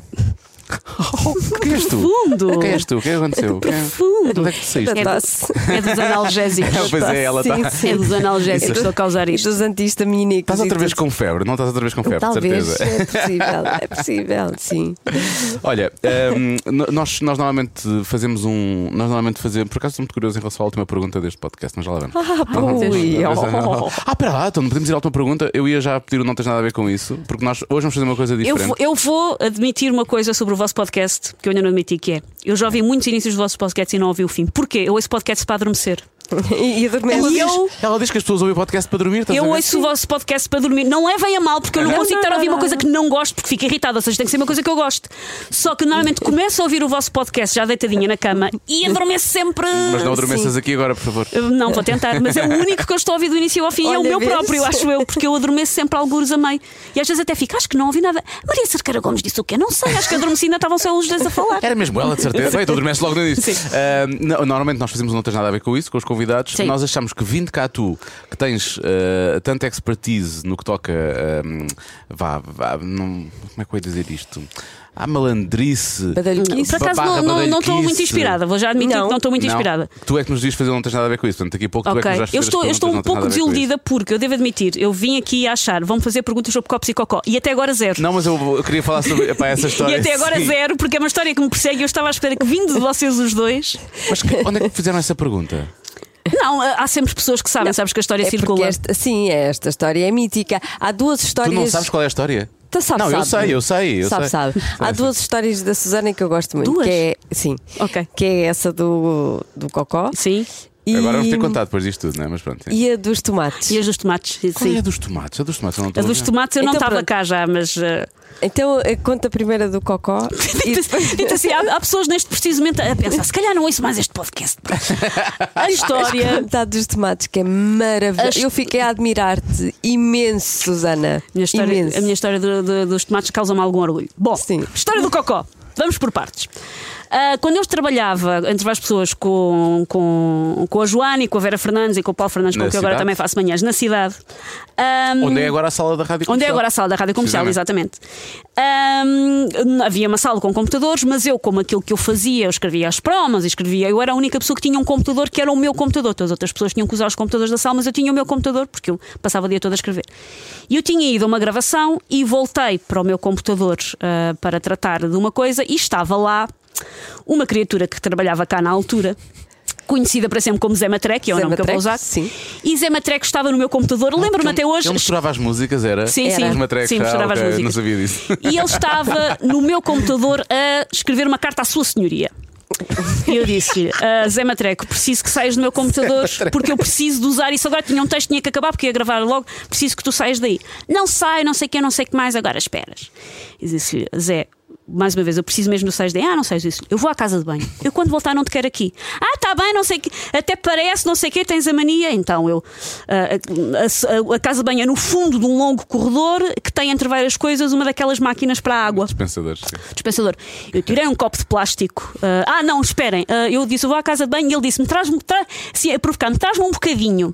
Quem és tu? Profundo. Quem és tu? O que é que aconteceu? Quem- Profundo. Onde é que tu saíste? É, Tosse. é dos analgésicos. Pois é, ela está. sim. É dos analgésicos que estou a causar isto. dos antihistamínicos. Estás outra vez tudo. com febre, não estás outra vez com febre, de Talvez, certeza. é possível, é possível, sim. Olha, no- nós, nós normalmente fazemos um. Nós normalmente fazemos. Por acaso estou muito curioso em relação à última pergunta deste podcast, mas já lá vamos. Ah, pui, oh. Ah, espera lá, então não podemos ir à última pergunta. Eu ia já pedir o não tens nada a ver com isso, porque nós hoje vamos fazer uma coisa Eu diferente. vou, eu vou admitir uma coisa sobre o vosso podcast que eu ainda não admiti, que é eu já ouvi muitos inícios do vosso podcast e não ouvi o fim. Porquê? Eu ouço podcast para adormecer. E, e adormece. E eu- Ela diz que as pessoas ouvem o podcast para dormir. Eu ouço o vosso podcast para dormir. Não levem a mal, porque eu não Não, consigo não, estar a ouvir não, uma coisa que não gosto, porque fico irritada. Ou seja, tem que ser uma coisa que eu gosto. Só que normalmente começo a ouvir o vosso podcast já deitadinha na cama e adormeço sempre. Mas não adormeças Sim. aqui agora, por favor. Não, vou tentar, mas é o único que eu estou a ouvir do início ao fim. é o Olha, meu próprio, acho eu, porque eu adormeço sempre algures a meio. E às vezes até fico, acho que não ouvi nada. Maria Cerqueira Gomes disse o quê? Não sei, acho que adormeci ainda estavam só os dois a falar. Era mesmo ela, de certeza. Bem, tu adormeces logo no início. Ah, no- normalmente nós fazemos não tens nada a ver com isso, com os convidados. Sim. Nós achamos que vindo cá tu, que tens ah, tanta expertise no que toca. ah, vá, vá, não- como é que eu ia dizer isto? À malandrice. Badalhoquice. Por acaso barra não, não, não estou muito inspirada, vou já admitir Não. que não estou muito Não, inspirada. Tu é que nos dizes fazer não tens nada a ver com isso. Portanto, daqui a pouco tu é que nos eu estou, eu estou um não pouco desiludida porque eu devo admitir, eu vim aqui a achar, vão fazer perguntas sobre copos e cocó e até agora zero. Não, mas eu, eu queria falar sobre epá, essa história. E até agora sim. zero, porque é uma história que me persegue e eu estava à espera que vindo de vocês os dois. Mas que- onde é que fizeram essa pergunta? Não, há sempre pessoas que sabem, sabes que a história É circula. esta, sim, esta história é mítica. Há duas Tu histórias. não sabes qual é a história? Tu sabes, não, eu sabe. sei, eu sei. Eu sabe, sei. sabe. Há duas histórias da Susana que eu gosto muito. Duas? Que é, sim. Ok. Que é essa do, do Cocó. Sim. E, Agora vamos ter contado depois disto tudo, não é? Mas pronto. sim. E a dos tomates. E as dos tomates? Qual é Sim. a dos tomates? A dos tomates eu não A dos tomates eu não Então, estava pronto. cá já, mas. eh, Então eh, conta a do Cocó. e depois- Dito assim, há, há pessoas neste precisamente a pensar, se calhar não ouço mais este podcast. A história. Contar dos tomates, que é maravilhoso. As- Eu fiquei a admirar-te imenso, Susana. A minha história, imenso. a minha história do- do- dos tomates causa-me algum orgulho. Bom, Sim. história do cocó. Vamos por partes. Ah, quando eu trabalhava entre várias pessoas com, com, com a Joana e com a Vera Fernandes e com o Paulo Fernandes, com Na quem eu agora também faço manhãs na cidade. ah, Onde é agora a sala da rádio Onde é comercial? agora a sala da rádio comercial, exatamente. Ahm, havia uma sala com computadores, mas eu, como aquilo que eu fazia, eu escrevia as promas, escrevia, eu era a única pessoa que tinha um computador que era o meu computador. Todas as outras pessoas tinham que usar os computadores da sala, mas eu tinha o meu computador, porque eu passava o dia todo a escrever. E eu tinha ido a uma gravação e voltei para o meu computador ah, para tratar de uma coisa e estava lá uma criatura que trabalhava cá na altura. Conhecida para sempre como Zé Matreque, é o Zé nome que eu vou usar. sim. E Zé Matreque estava no meu computador, lembro-me até hoje. Ele misturava as músicas, era? Sim, Era. sim. Os matrecos, sim, ah, misturava ok, as músicas. Não sabia disso. E ele estava no meu computador a escrever uma carta à sua senhoria. E eu disse-lhe, "Ah, Zé Matreco, preciso que saias do meu computador porque eu preciso de usar isso agora. Tinha um texto, tinha que acabar porque ia gravar logo. Preciso que tu saias daí. Não sai, não sei o que, não sei o que mais, agora esperas. E disse-lhe, Zé, mais uma vez, eu preciso mesmo do sais daí. Ah, não sei isso. Eu vou à casa de banho. Eu quando voltar não te quero aqui. Ah, tá bem, não sei que. Até parece, não sei o que, tens a mania. Então eu. ah, a, a- a casa de banho é no fundo de um longo corredor que tem entre várias coisas uma daquelas máquinas para a água Dispensadores, sim. dispensador. Eu tirei um copo de plástico. ah, ah, não, esperem. Ah, eu disse, eu vou à casa de banho e ele disse-me, traz-me, tra assim, a provocar-me, traz-me um bocadinho.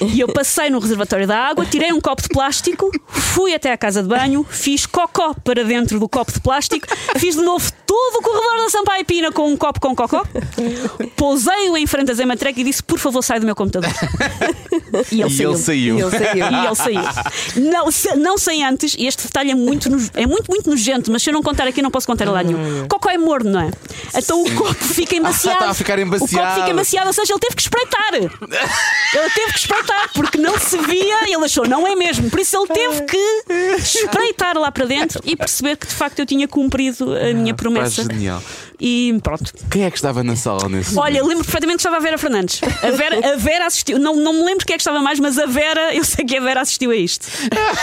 E eu passei no reservatório da água, tirei um copo de plástico, fui até à casa de banho, fiz cocó para dentro do copo de plástico, fiz de novo todo o corredor da Sampaio Pina com um copo com cocó, pousei-o em frente a Zé Matreca e disse: Por favor, sai do meu computador. E ele E saiu. ele saiu. E ele saiu. E ele saiu. Não, se- não sei antes, e este detalhe é muito, é muito, muito nojento, mas se eu não contar aqui, não posso contar lá nenhum. Cocó é morno, não é? Então o copo fica embaciado. está a ficar O copo embaciado. fica embaciado, ou seja, ele teve que espreitar. Ele teve que espreitar, porque não se via, ele achou, não é mesmo. Por isso ele teve que espreitar lá para dentro e perceber que de facto eu tinha cumprido a minha promessa. увлажнял. E pronto. Quem é que estava na sala nesse Olha, eu lembro perfeitamente que estava a Vera Fernandes. A Vera, a Vera assistiu, não, não me lembro quem é que estava mais, mas a Vera, eu sei que a Vera assistiu a isto.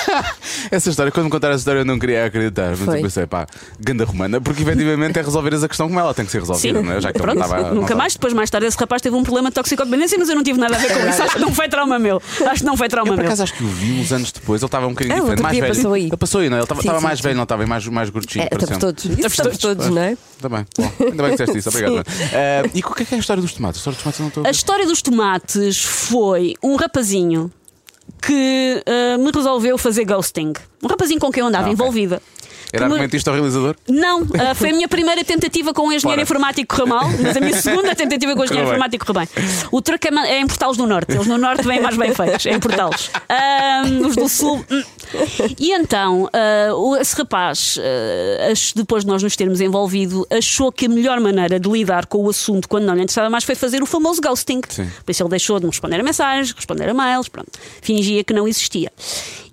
Essa história, quando me contaram essa história, eu não queria acreditar. Mas Foi. eu pensei, pá, ganda romana, porque efetivamente é resolveres a questão como ela tem que ser resolvida, não é? Já que Pronto, estava. nunca mais, depois mais tarde esse rapaz teve um problema de toxicodependência, mas eu não tive nada a ver com isso. Acho que não foi trauma meu. Acho que não foi trauma Eu por meu. acaso acho que o vi uns anos depois, ele estava um bocadinho Ah, diferente, mais velho. passou aí. Ele passou aí, não é? Ele estava Sim, sim, mais sim. velho, não estava mais, mais gordinho. É, estamos todos. Estamos todos. todos, não é? Está bem. Bom, ainda bem que disseste isso, obrigado. Eh, e o que é que é a história dos tomates? A história dos tomates não estou a A história dos tomates foi um rapazinho que ah, me resolveu fazer ghosting. Um rapazinho com quem eu andava Ah, envolvida. Era Que me- argumentista ao realizador? Não, ah, foi a minha primeira tentativa com o engenheiro Ora. informático que correu mal, mas a minha segunda tentativa com o engenheiro Correu bem. informático correu bem. O truque é é importá-los do norte. Eles no norte vêm mais bem feitos, é importá-los. Ah, os do sul. hum. E então, o- esse rapaz, ach- depois de nós nos termos envolvido, achou que a melhor maneira de lidar com o assunto quando não lhe interessava mais foi fazer o famoso ghosting. Sim. Por isso ele deixou de me responder a mensagens, responder a mails, pronto. Fingia que não existia.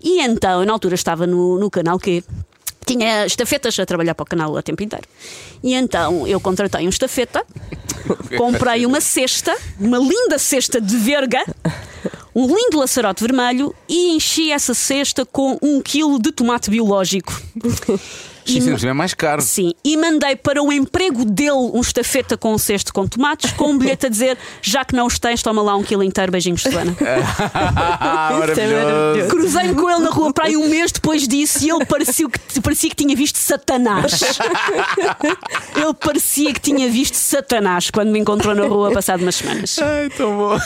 E então, eu na altura estava no, no canal Q. tinha estafetas a trabalhar para o canal a tempo inteiro. E então eu contratei um estafeta, comprei uma cesta, uma linda cesta de verga, um lindo laçarote vermelho e enchi essa cesta com um quilo de tomate biológico. Sim, sim, mas é mais caro. Sim, e mandei para o emprego dele um estafeta com um cesto com tomates, com um bilhete a dizer: já que não os tens, toma lá um quilo inteiro, beijinhos, Susana. Maravilhoso. Cruzei-me com ele na rua para aí um mês depois disso e ele parecia que, parecia que tinha visto Satanás. ele parecia que tinha visto Satanás quando me encontrou na rua passado umas semanas. Ai, tão bom.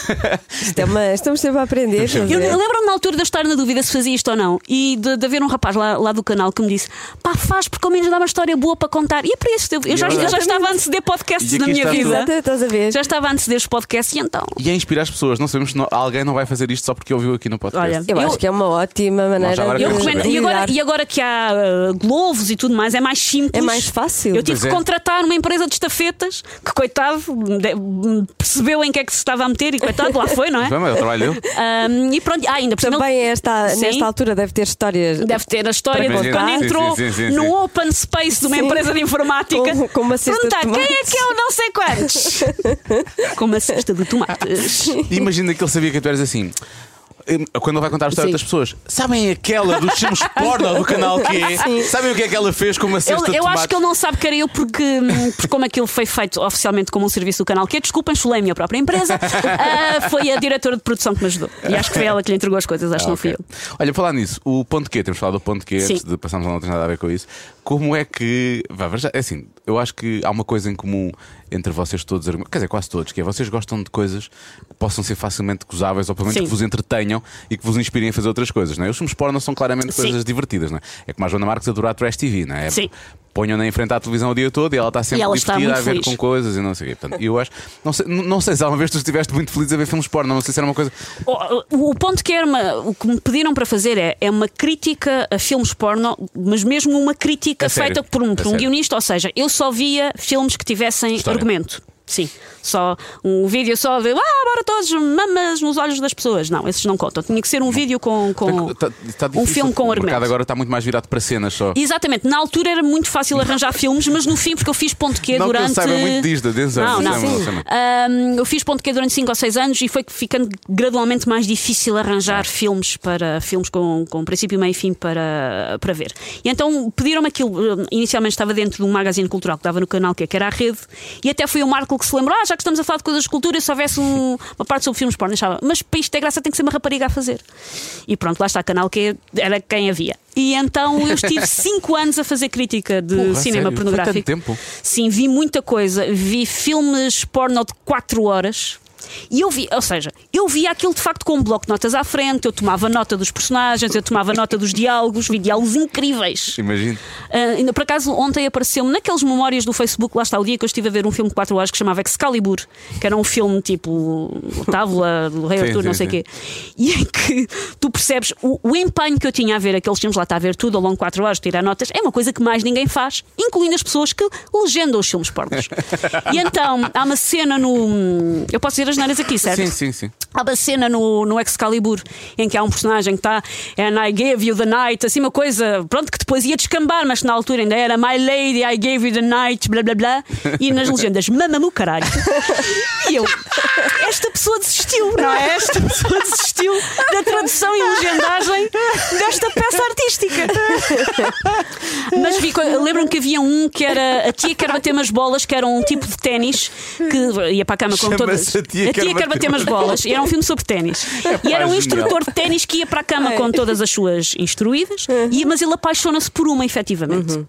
Isto é uma- estamos sempre a aprender. estamos a Eu, eu lembro-me na altura de eu estar na dúvida se fazia isto ou não e de, de haver um rapaz lá, lá do canal que me disse: pá, faz porque ao menos dá uma história boa para contar. E é para isso, eu, eu já, eu já estava a anteceder podcasts na minha vida. Estás a ver? Já estava a anteceder os podcasts e então. E a inspirar as pessoas. Não sabemos se não- alguém não vai fazer isto só porque ouviu aqui no podcast. Olha, Eu, Eu- acho que é uma ótima maneira agora de, Eu recomendo. E agora, e agora que há uh, Globos e tudo mais, é mais simples. É mais fácil. Eu tive Pois que é. contratar uma empresa de estafetas que, coitado, de- percebeu em que é que se estava a meter e, coitado, lá foi, não é? Vamos, é trabalho. Um, e pronto, ah, ainda por Também esta, Sim. nesta altura deve ter histórias Deve ter a história de quando Sim, entrou sim, sim, sim, no open space de uma Sim. empresa de informática. Com- com uma cesta de Perguntar, quem é tomates." que é o não sei quantos? com uma cesta de tomates. E imagina que ele sabia que tu eras assim. Hum, Quando ele vai contar a história Sim. das pessoas, sabem aquela dos filmes porno do canal Q? Sabem o que é que ela fez com uma cesta Ele- de eu tomates? acho que ele não sabe que era eu porque, hum, porque como aquilo foi feito oficialmente como um serviço do canal que desculpem, chulei a minha própria empresa, ah, foi a diretora de produção que me ajudou. E acho que foi ela que lhe entregou as coisas, acho que não fui eu. Olha, falar nisso, o ponto Q, temos falado do ponto Q antes de passarmos a não tem nada a ver com isso. Como é que. Vá, já- é assim, eu acho que há uma coisa em comum entre vocês todos, quer dizer, quase todos, que é vocês gostam de coisas que possam ser facilmente gozáveis ou pelo menos Sim. que vos entretenham e que vos inspirem a fazer outras coisas, não é? Os filmes porno são claramente Sim. coisas divertidas, não é? É como a Joana Marques adorar a Trash TV, não? É- Sim. Ponham-na em frente à televisão o dia todo e ela está sempre ela divertida a ver feliz. com coisas e não sei o quê. Portanto, eu acho. Não sei, não sei se alguma vez tu estiveste muito feliz a ver filmes porno, não sei se era uma coisa. O, o ponto que era uma, o que me pediram para fazer é, é uma crítica a filmes porno, mas mesmo uma crítica A sério? feita por um, A por um sério? guionista, ou seja, eu só via filmes que tivessem História. argumento. Sim, só um vídeo só de ah, bora todos mamas nos olhos das pessoas. Não, esses não contam. Tinha que ser um vídeo com, com Está- está um difícil, filme com O mercado agora está muito mais virado para cenas só. Exatamente, na altura era muito fácil arranjar filmes, mas no fim, porque eu fiz ponto Q Não que eu durante. saiba muito disto, atenção, Não, não não. Ahm, eu fiz ponto Q durante 5 ou 6 anos e foi ficando gradualmente mais difícil arranjar filmes para filmes com, com princípio, meio e fim para, para ver. E então pediram-me aquilo. Inicialmente estava dentro de um magazine cultural que dava no canal, que é que era a rede, e até foi o Marco que se lembrou: ah, já que estamos a falar de coisas de cultura, se houvesse um- uma parte sobre filmes porno, achava, mas para isto ter graça tem que ser uma rapariga a fazer. E pronto, lá está, canal que era quem havia. E então eu estive 5 anos a fazer crítica de Porra, cinema sério? Foi pornográfico. tanto tempo? Sim, vi muita coisa. Vi filmes porno de 4 horas. E eu vi, ou seja, eu via aquilo de facto com um bloco de notas à frente, eu tomava nota dos personagens, eu tomava nota dos diálogos, vi diálogos incríveis. Imagino. Ainda por acaso, ontem apareceu-me naqueles memórias do Facebook, lá está o dia que eu estive a ver um filme de 4 horas que chamava Excalibur, que era um filme tipo Távola do Rei Sim, Arthur, não sei o quê. E em que tu percebes o, o empenho que eu tinha a ver aqueles filmes, lá está a ver tudo ao longo de 4 horas, tirar notas, é uma coisa que mais ninguém faz, incluindo as pessoas que legendam os filmes pornos. e então, há uma cena no. Eu posso dizer as neiras aqui, certo? Sim, sim, sim. Há uma cena no, no Excalibur em que há um personagem que está And I gave you the night, assim uma coisa, pronto, que depois ia descambar, mas que na altura ainda era My lady, I gave you the night, blá blá blá, e nas legendas, mama-me o caralho. E eu, esta pessoa desistiu, não é? Esta pessoa desistiu da tradução e legendagem desta peça artística. Mas lembro-me que havia um que era a tia quer bater umas bolas, que era um tipo de ténis que ia para a cama com todas. A Tia Quer quer bater umas bolas. E era um filme sobre ténis. E era um instrutor de ténis que ia para a cama com todas as suas instruídas, e, mas ele apaixona-se por uma, efetivamente.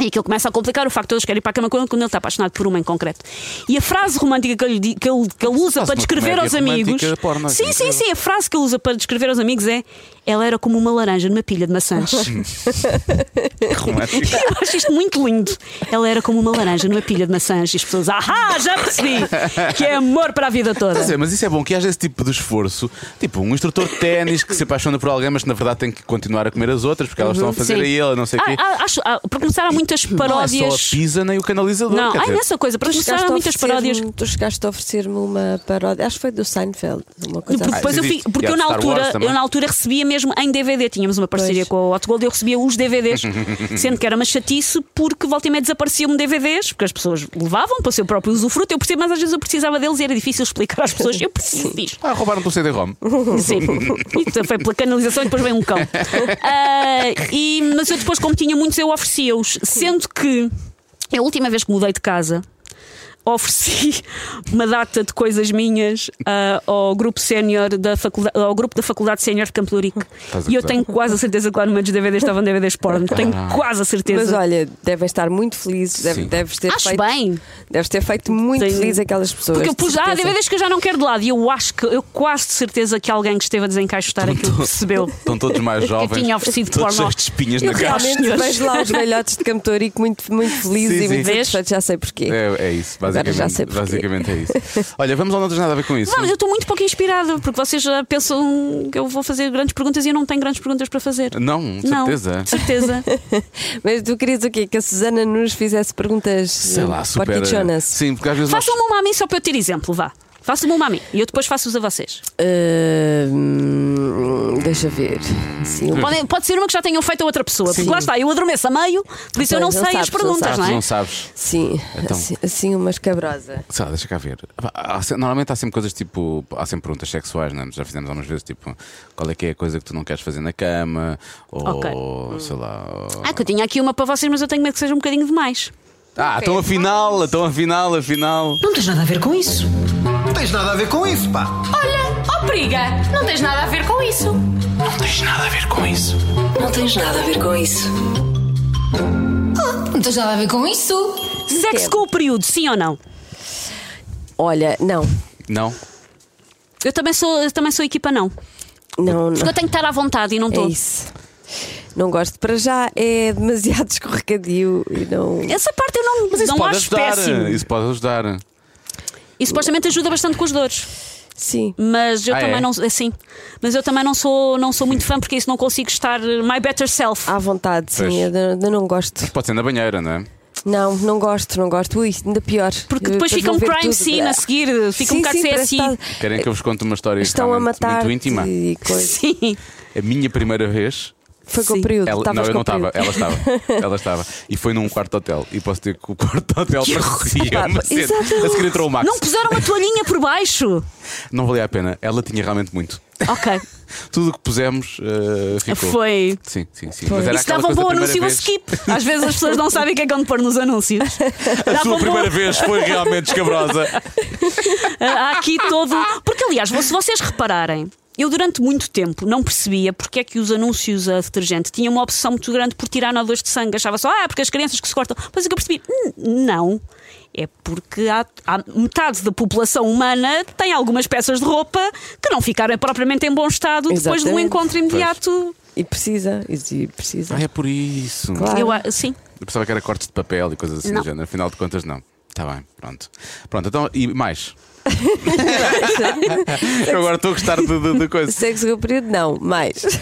E aquilo começa a complicar o facto de todos querem ir para a cama quando ele está apaixonado por uma em concreto. E a frase romântica que ele, que ele, que ele usa para descrever aos amigos. porno, sim, sim, sim. A frase que ele usa para descrever aos amigos é: Ela era como uma laranja numa pilha de maçãs. Romântico. Eu acho isto muito lindo. Ela era como uma laranja numa pilha de maçãs e as pessoas, ahá, já percebi que é amor para a vida toda. Mas isso é bom que haja esse tipo de esforço. Tipo, um instrutor de ténis que se apaixona por alguém, mas que na verdade tem que continuar a comer as outras porque elas estão a fazer Sim. a ele, não sei o Ah, quê. ah, acho, ah, há muita muitas Não é só a paródias. pizza nem o canalizador. Não, há dizer, imensa coisa, porque Tu mostraram chegaste a muitas paródias. oferecer-me- Tu chegaste a oferecer-me uma paródia, acho que foi do Seinfeld, uma coisa Porque Ah, depois isso eu fi- existe. porque há eu na altura, eu na altura recebia mesmo em DVD, tínhamos uma parceria Pois. com a Hot Gold, eu recebia os DVDs, sendo que era uma chatice porque volta e meia desapareciam-me DVDs, porque as pessoas levavam para o seu próprio usufruto, eu percebo, mas às vezes eu precisava deles e era difícil explicar às pessoas, eu preciso disto. Ah, roubaram pelo CD-ROM. Sim, e foi pela canalização e depois vem um cão. Ah, e, mas eu depois, como tinha muitos, eu oferecia-os. Sendo que a última vez que mudei de casa. Ofereci uma data de coisas minhas ah, ao grupo sénior da faculdade, ao grupo da Faculdade Sénior de Campo de E eu tenho quase a certeza que lá no meio dos DVDs estavam DVDs porno. Tenho quase a certeza. Mas olha, devem estar muito felizes, deve- Sim. deves ter Acho feito. bem. Deves ter feito muito Tenho- feliz aquelas pessoas. Porque eu pus, ah. DVDs que eu já não quero de lado. E eu acho que, eu quase de certeza que alguém que esteve a desencaixotar aquilo percebeu. Estão todos mais jovens. tinha oferecido todos porno. de espinhas Eu na cara. realmente vejo lá os velhotes de Campo de muito, muito felizes Sim, e muito sim. satisfeitos, já sei porquê. É, é isso, Agora basicamente. já sei porquê. basicamente é isso. Olha, vamos ao não tens nada a ver com isso. Não, mas eu estou muito pouco inspirada, porque vocês já pensam que eu vou fazer grandes perguntas e eu não tenho grandes perguntas para fazer. Não, de Não, certeza. de certeza. Mas tu querias o quê? Que a Susana nos fizesse perguntas Sei lá, super. Sim, porque às vezes nós- Façam-me uma a mim só para eu ter exemplo, vá. Façam-me uma a mim e eu depois faço-os a vocês. Hum, deixa ver. Sim, um- Pode, pode ser uma que já tenham feito a outra pessoa, porque Sim. lá está, eu adormeço a meio, por isso eu não não sei as sabes, não perguntas, sabes, não, é? não sabes. sim Então. assim, assim uma escabrosa. Sei lá, deixa cá ver. Normalmente há sempre coisas tipo. Há sempre perguntas sexuais, não é? Já fizemos algumas vezes, tipo, qual é que é a coisa que tu não queres fazer na cama? Ou Ok. sei lá. ou- Ah, que eu tinha aqui uma para vocês, mas eu tenho medo que seja um bocadinho demais. Ah, então afinal, então afinal, afinal. Não tens nada a ver com isso. Não tens nada a ver com isso, pá. Olha, ó briga, não tens nada a ver com isso. Não tens nada a ver com isso. Não tens nada a ver com isso. Não tens nada a ver com isso. Sexo com o período, sim ou não? Olha, não, Não? Eu também sou, eu também sou equipa não. não, Porque não. eu tenho que estar à vontade e não É estou. isso. Não gosto. Para já é demasiado escorregadio e não. Essa parte eu não, Mas isso não pode acho ajudar. péssimo. Isso pode ajudar. E supostamente ajuda bastante com as dores. Sim. Mas eu Ah, também é? não assim, mas eu também não sou não sou muito fã porque isso não consigo estar my better self. À vontade, sim. Eu, eu não gosto. Pode ser na banheira, não é? Não, não gosto, não gosto. Ui, ainda pior. Porque depois fica um ver crime tudo. scene a seguir, fica Sim, um bocado sim, parece CSI. que está- Querem que eu vos conte uma história Estão a realmente matar muito íntima? e coisa. Sim. A minha primeira vez. Foi com o período. Ela, não, eu não estava, ela estava. Ela estava. E foi num quarto hotel. E posso dizer que o quarto hotel Que parecia uma cena. A seguir entrou o Max. Não puseram uma toalhinha por baixo. Não valia a pena. Ela tinha realmente muito. Ok. Tudo o que pusemos eh, ficou. Foi. Sim, sim, sim. Foi. Mas era Isso dava um bom da anúncio vez. skip. Às vezes as pessoas não sabem o que é que vão pôr nos anúncios. A Dava sua primeira bom- vez foi realmente escabrosa. Há aqui todo. Porque, aliás, se vocês repararem, eu durante muito tempo não percebia porque é que os anúncios a detergente tinham uma obsessão muito grande por tirar nódulos de sangue. Achava só, ah, porque as crianças que se cortam. Mas o que eu percebi, "Hum, não. É porque há, há metade da população humana tem algumas peças de roupa que não ficaram propriamente em bom estado depois de um Exatamente. encontro imediato. E precisa, e precisa. Ah, é por isso. Claro. Eu, a- sim. Eu pensava que era cortes de papel e coisas assim Não. do género. Afinal de contas, não. Está bem, pronto. Pronto, então, e mais? Eu agora estou a gostar de, de, de coisas. Sexo com o período, não, mais.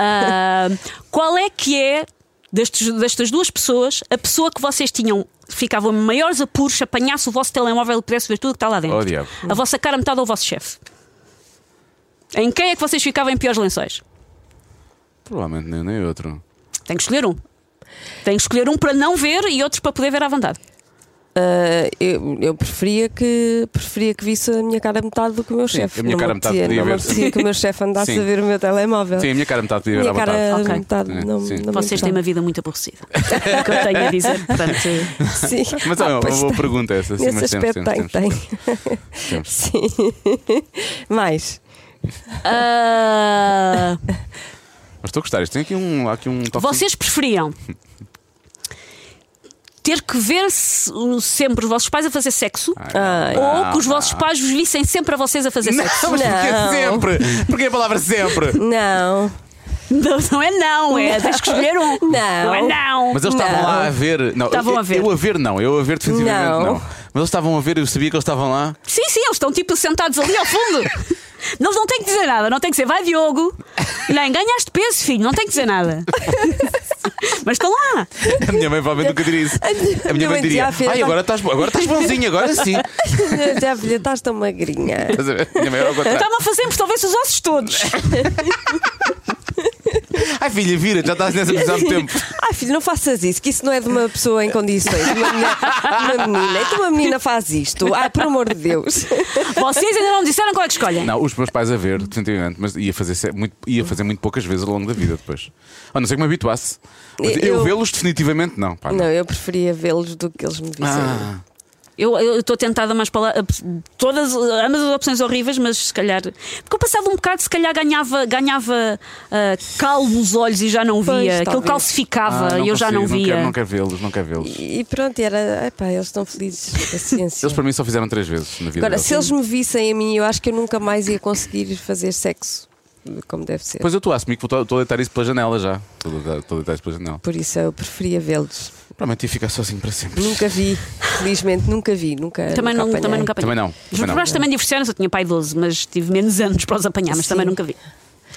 Ah, qual é que é destes, destas duas pessoas a pessoa que vocês tinham ficavam maiores apuros se apanhasse o vosso telemóvel e pudesse ver tudo o que está lá dentro? Oh, diabo. a vossa cara metade ou o vosso chefe? Em quem é que vocês ficavam em piores lençóis? Provavelmente nem, nem outro. Tem que escolher um. Tem que escolher um para não ver e outro para poder ver à vontade. Ah, eu, eu preferia que preferia que visse a minha cara metade do que o meu chefe. a minha Não cara metade podia não ver. apetecia que o meu chefe andasse Sim. a ver o meu telemóvel. Sim, a minha cara metade podia a ver vontade. cara Ok. metade É, não, não Vocês têm uma vida muito aborrecida. É o que eu tenho a dizer. Portanto, Sim. Mas é uma boa pergunta essa. Sim, Nesse aspecto tem, tem. Sim. Mais. ah, Mas estou a gostar. Isto tem aqui um, aqui um Vocês preferiam ter que ver se- sempre os vossos pais a fazer sexo Ai. ou que os vossos pais vos vissem sempre a vocês a fazer sexo? Não, mas porquê Não. sempre? Porquê a palavra sempre? Não. Não, não é não, é tens que escolher um. Não. Não é não. Mas eles estavam Não. lá a ver. Não, Estavam eu, a ver. Eu a ver, não. Eu a ver definitivamente não. Não. Mas eles estavam a ver, eu sabia que eles estavam lá. Sim, sim, eles estão tipo sentados ali ao fundo. Eles não têm que dizer nada, não têm que dizer vai Diogo. Nem ganhaste peso, filho, não tem que dizer nada. Mas estão lá. A minha mãe provavelmente nunca diria isso. A minha mãe diria: Ai, agora estás, agora estás bonzinho, agora sim. Já, filha, estás tão magrinha. Está-me a fazer talvez os ossos todos. Ai, filha, vira, já estás nessa posição há muito tempo. Ai, filho, não faças isso, que isso não é de uma pessoa em condições, de uma, menina, de uma menina. Então uma menina faz isto. Ai, por amor de Deus. Vocês ainda não me disseram qual é que escolhem. Não, os meus pais a ver, definitivamente, mas ia fazer, muito, ia fazer muito poucas vezes ao longo da vida depois. A não ser que me habituasse. Mas eu, Eu- vê-los, definitivamente, não. Pá, não. Não, eu preferia vê-los do que eles me disseram. Ah, Eu estou tentada mais para. Todas, ambas as opções horríveis, mas se calhar. Porque eu passava um bocado, se calhar ganhava, ganhava ah, cal nos olhos e já não Pois, via. Aquilo calcificava ah, e eu já consigo, não via. quero, não quero vê-los, não quero vê-los. E pronto, era. Epá, eles estão felizes. Paciência. Eles para mim só fizeram três vezes na vida. Agora, deles. se eles me vissem a mim, eu acho que eu nunca mais ia conseguir fazer sexo como deve ser. Pois eu estou a assumir que estou a deitar isso pela janela já. Estou a deitar isso pela janela. Por isso eu preferia vê-los. Provavelmente ia ficar sozinho para sempre. Nunca vi, felizmente nunca vi. Nunca, Também, nunca não, apanhei. também nunca apanhei. Também não, Os também meus não. pais também divorciaram-se, eu tinha pai 12, mas tive menos anos para os apanhar, mas Sim. também nunca vi.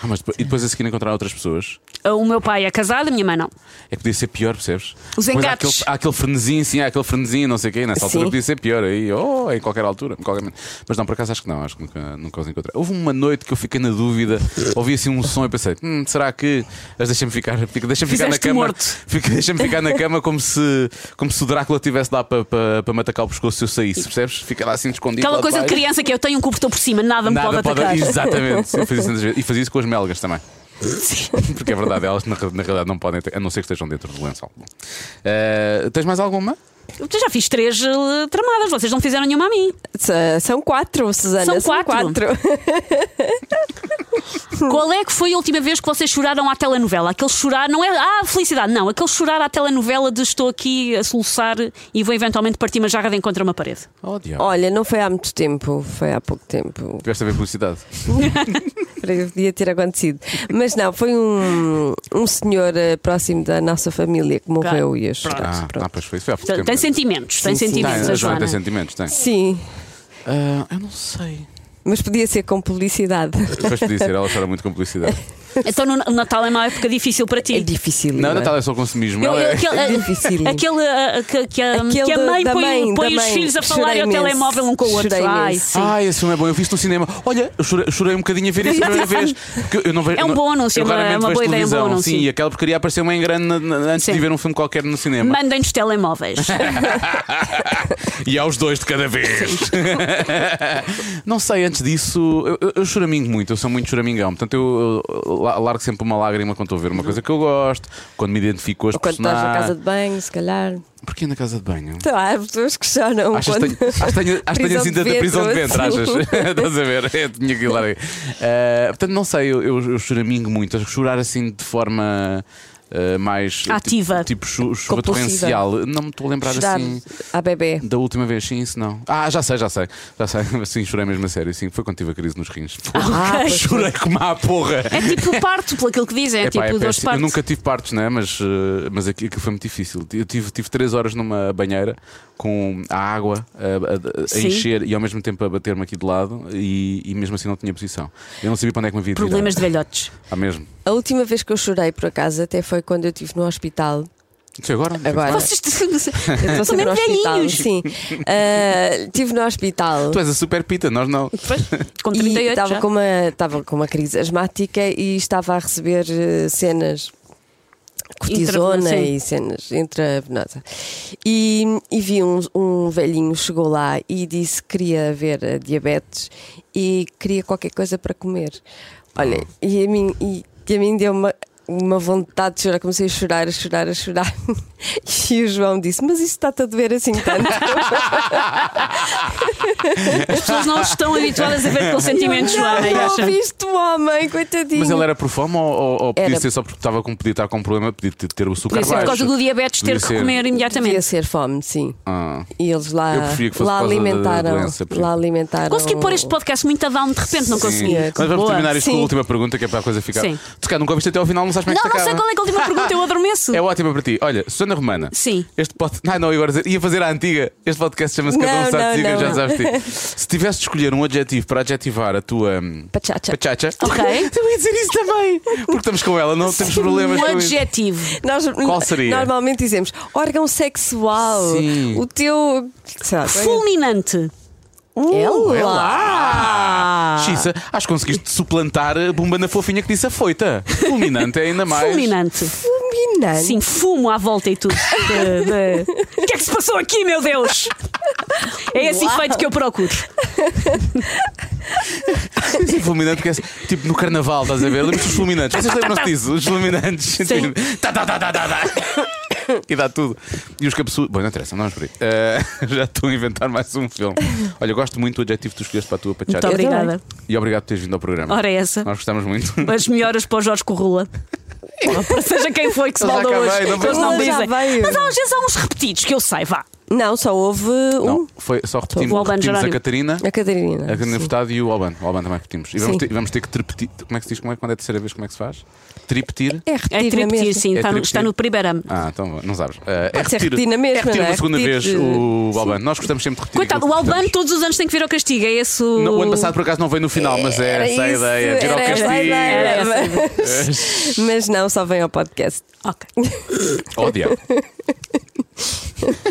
Ah, mas depois, e depois a seguir encontrar outras pessoas. O meu pai é casado, a minha mãe não. É que podia ser pior, percebes? Os Depois há engates. aquele, há aquele frenesinho, sim, há aquele frenesinho, não sei o quê. Nessa altura Sim. podia ser pior aí, ou em qualquer altura, em qualquer. Mas não, por acaso acho que não, acho que nunca, nunca os encontrei. Houve uma noite que eu fiquei na dúvida, ouvi assim um som e pensei, hum, será que. Mas deixa-me ficar, fica- deixa-me ficar na cama. morto. Fica, deixa-me ficar na cama como se, como se o Drácula estivesse lá para para para me atacar o pescoço se eu saísse, percebes? Fica lá assim escondido. Aquela coisa de criança que eu tenho um cobertor por cima, nada me pode atacar. Exatamente. Eu fazia isso. E fazia isso com as melgas também. Porque é verdade, elas na, na realidade não podem ter, a não ser que estejam dentro do lençol. Eh, tens mais alguma? Eu já fiz três eh, tramadas, vocês não fizeram nenhuma a mim. S- São quatro, Susana. São quatro. Qual é que foi a última vez que vocês choraram à telenovela? Aquele chorar, não é ah, felicidade, não. Aquele chorar à telenovela de estou aqui a soluçar e vou eventualmente partir uma jarra de encontro a uma parede. Oh. Olha, não foi há muito tempo, foi há pouco tempo. Tiveste a ver publicidade. Podia ter acontecido. Mas não, foi um, um senhor eh, próximo da nossa família que morreu e eu chorei. Ah, Pronto. ah, pois foi. Isso foi pouco Tem, tem sentimentos, tem Sim, sim. sentimentos, Tem, a Joana tem sentimentos, tem. Sim, Ah, eu não sei. mas podia ser com publicidade. Depois podia ser, ela chora muito com publicidade. Então no o Natal é uma época difícil para ti. É difícil. Não, Natal é só consumismo. Eu- Ela eu- é- aquele, É difícil. aquele, ah, que, que a, Aquele que a mãe da põe, mãe, põe da os mãe. filhos a falar ao imenso. telemóvel um com o outro. Ai, sim. Ah, esse filme é bom, eu vi isso no cinema. Olha, eu chorei, chorei um bocadinho a ver isso a primeira vez. Eu não vejo, É um eu é uma- é uma boa ideia, é um anúncio. Sim, e aquela porcaria apareceu uma engrande na- na- antes Sim. de ver um filme qualquer no cinema. Mandem-nos telemóveis. e aos dois de cada vez. não sei, antes disso, eu, eu, eu choramingo muito, eu sou muito choramingão. Portanto, eu, largo sempre uma lágrima quando estou a ver uma coisa que eu gosto, quando me identifico com as Ou quando estás na personagens. casa de banho, se calhar. Porquê na casa de banho? Então, há pessoas que choram. Achas que quando... tenho, acho que tenho, acho que tenho Prisão assim de tanta prisão de ventre, achas? Estás a ver? Eu tinha que ir lá. Eh, portanto, não sei, eu, eu, eu choramingo muito. Chorar assim de forma eh, mais Ativa. Tipo, tipo chu- chuva Compulsiva. torrencial. Não me estou a lembrar Chorar assim. à bebê. Da última vez, sim, isso não. Ah, já sei, já sei. Já sei. Sim, chorei mesmo a sério. Sim, foi quando tive a crise nos rins. Ah, pois chorei como a porra. É tipo parto, por aquilo que dizem, é, Epá, tipo é dores de péssimo. parto. eu nunca tive partos, né? mas, eh, mas aqui- aquilo foi muito difícil. Eu tive, tive três horas numa banheira com a água a, a- a encher e ao mesmo tempo a bater-me aqui de lado e, e mesmo assim não tinha posição. Eu não sabia para onde é que me havia virar. Problemas de velhotes. Ah, mesmo. A última vez que eu chorei, por acaso, até foi quando eu estive no hospital. Isso é agora? Agora. Vocês Eu sempre no hospital. velhinhos. Sim. Ah, Estive no hospital. Tu és a super pita, nós não. Pois, com E 38 estava com, uma, estava com uma crise asmática e estava a receber eh, cenas cortisona e cenas intravenosa. E, e vi um, um velhinho chegou lá e disse que queria ver a diabetes e queria qualquer coisa para comer. Olha, e a mim, e, e a mim deu uma. Uma vontade de chorar, comecei a chorar, a chorar, a chorar. E o João disse: Mas isso está-te a doer assim tanto? As pessoas não estão habituadas a ver com sentimentos, não, e não acham- ouviste o homem, coitadinho. Mas ele era por fome ou, ou, ou podia Era- ser só porque estava com, podia estar com um problema, podia ter- ter o açúcar Podia ser por causa do diabetes ter Podia que ser. comer imediatamente. ser fome, sim. Ah. E eles lá, Eu preferia que fosse lá alimentaram. doença, lá alimentaram. Consegui pôr este podcast muito a down de repente, não Sim. consegui. Mas vamos Boa. terminar isto com a Sim. última pergunta, que é para a coisa ficar. Sim. Tu cá nunca ouviste até ao final, não sabes sabes como é que Não, não sei qual é que é a última pergunta, eu adormeço. É ótima para ti. Olha, Susana Romana. Sim. Este pod... Ai, não, agora ia fazer a antiga. Este podcast chama-se Cada um sabe já sabes ti. Se tivesse de escolher um adjetivo para adjetivar a tua hum, Pachacha. pachacha, Ok. eu ia dizer isso também. Porque estamos com ela, não temos problemas Um com isso. adjetivo. Nós Qual seria? normalmente dizemos órgão sexual. Sim. O teu. Fulminante. É é lá. Xissa, acho que conseguiste suplantar a bomba na fofinha que disse a foita. Fulminante é ainda mais. Fulminante. Fulminante. Sim, fumo à volta e tudo. De- de- O que é que se passou aqui, meu Deus? É esse Uau. efeito que eu procuro. Sim, fulminante, porque é tipo no carnaval, estás a ver? Lembras dos fulminantes? Vocês lembram-se disso? Os fulminantes. Sim. Tipo, tá, tá, tá, tá, tá, tá. E dá tudo. E os cabeçudos. Bom, não interessa, não vamos por aí. Eh, já estou a inventar mais um filme. Olha, gosto muito do adjetivo que tu escolheste para a tua Muito pachata. obrigada. E obrigado por teres vindo ao programa. Ora, é essa. Nós gostamos muito. As melhoras para o Jorge Corrula. Seja quem foi que se acabei, hoje. não Eles não dizem. Mas às vezes há uns repetidos que eu sei, vá. Não, só houve um. Não, foi só repetimos, O Albano repetimos a Jerónimo. Catarina. A Catarina. A Catarina. Furtado e o Alban. O Alban também repetimos. E vamos ter, vamos ter que repetir. Como é que se diz? Como é, quando é a terceira vez? Como é que se faz? Tripetir? É É repetir, tripetir, mesma. sim. É está, está no primeiro Ah, então não sabes. Eh, Pode ser repetir na mesma, É repetir não é? uma segunda Repetir vez o Alban. Nós gostamos sempre de repetir. Coitado, o Albano todos os anos tem que vir ao castigo. É esse o. No, o ano passado por acaso não veio no final, mas é Era essa a ideia. Vir ao castigo. ideia. Era essa. Mas não, só vem ao podcast. Ok. Diabo.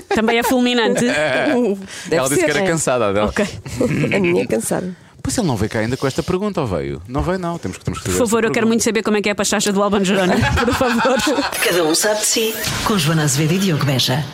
Também é fulminante. Deve Ela disse ser. que era cansada dela. Ok. A minha é cansada. Pois ele não veio cá ainda com esta pergunta, ou veio? Não veio, não. Temos que, temos que Por favor, eu quero pergunta. muito saber como é que é a pachacha do Albano Jerónimo. Por favor. Cada um sabe de si. Com Joana Azevedo e Diogo Beja.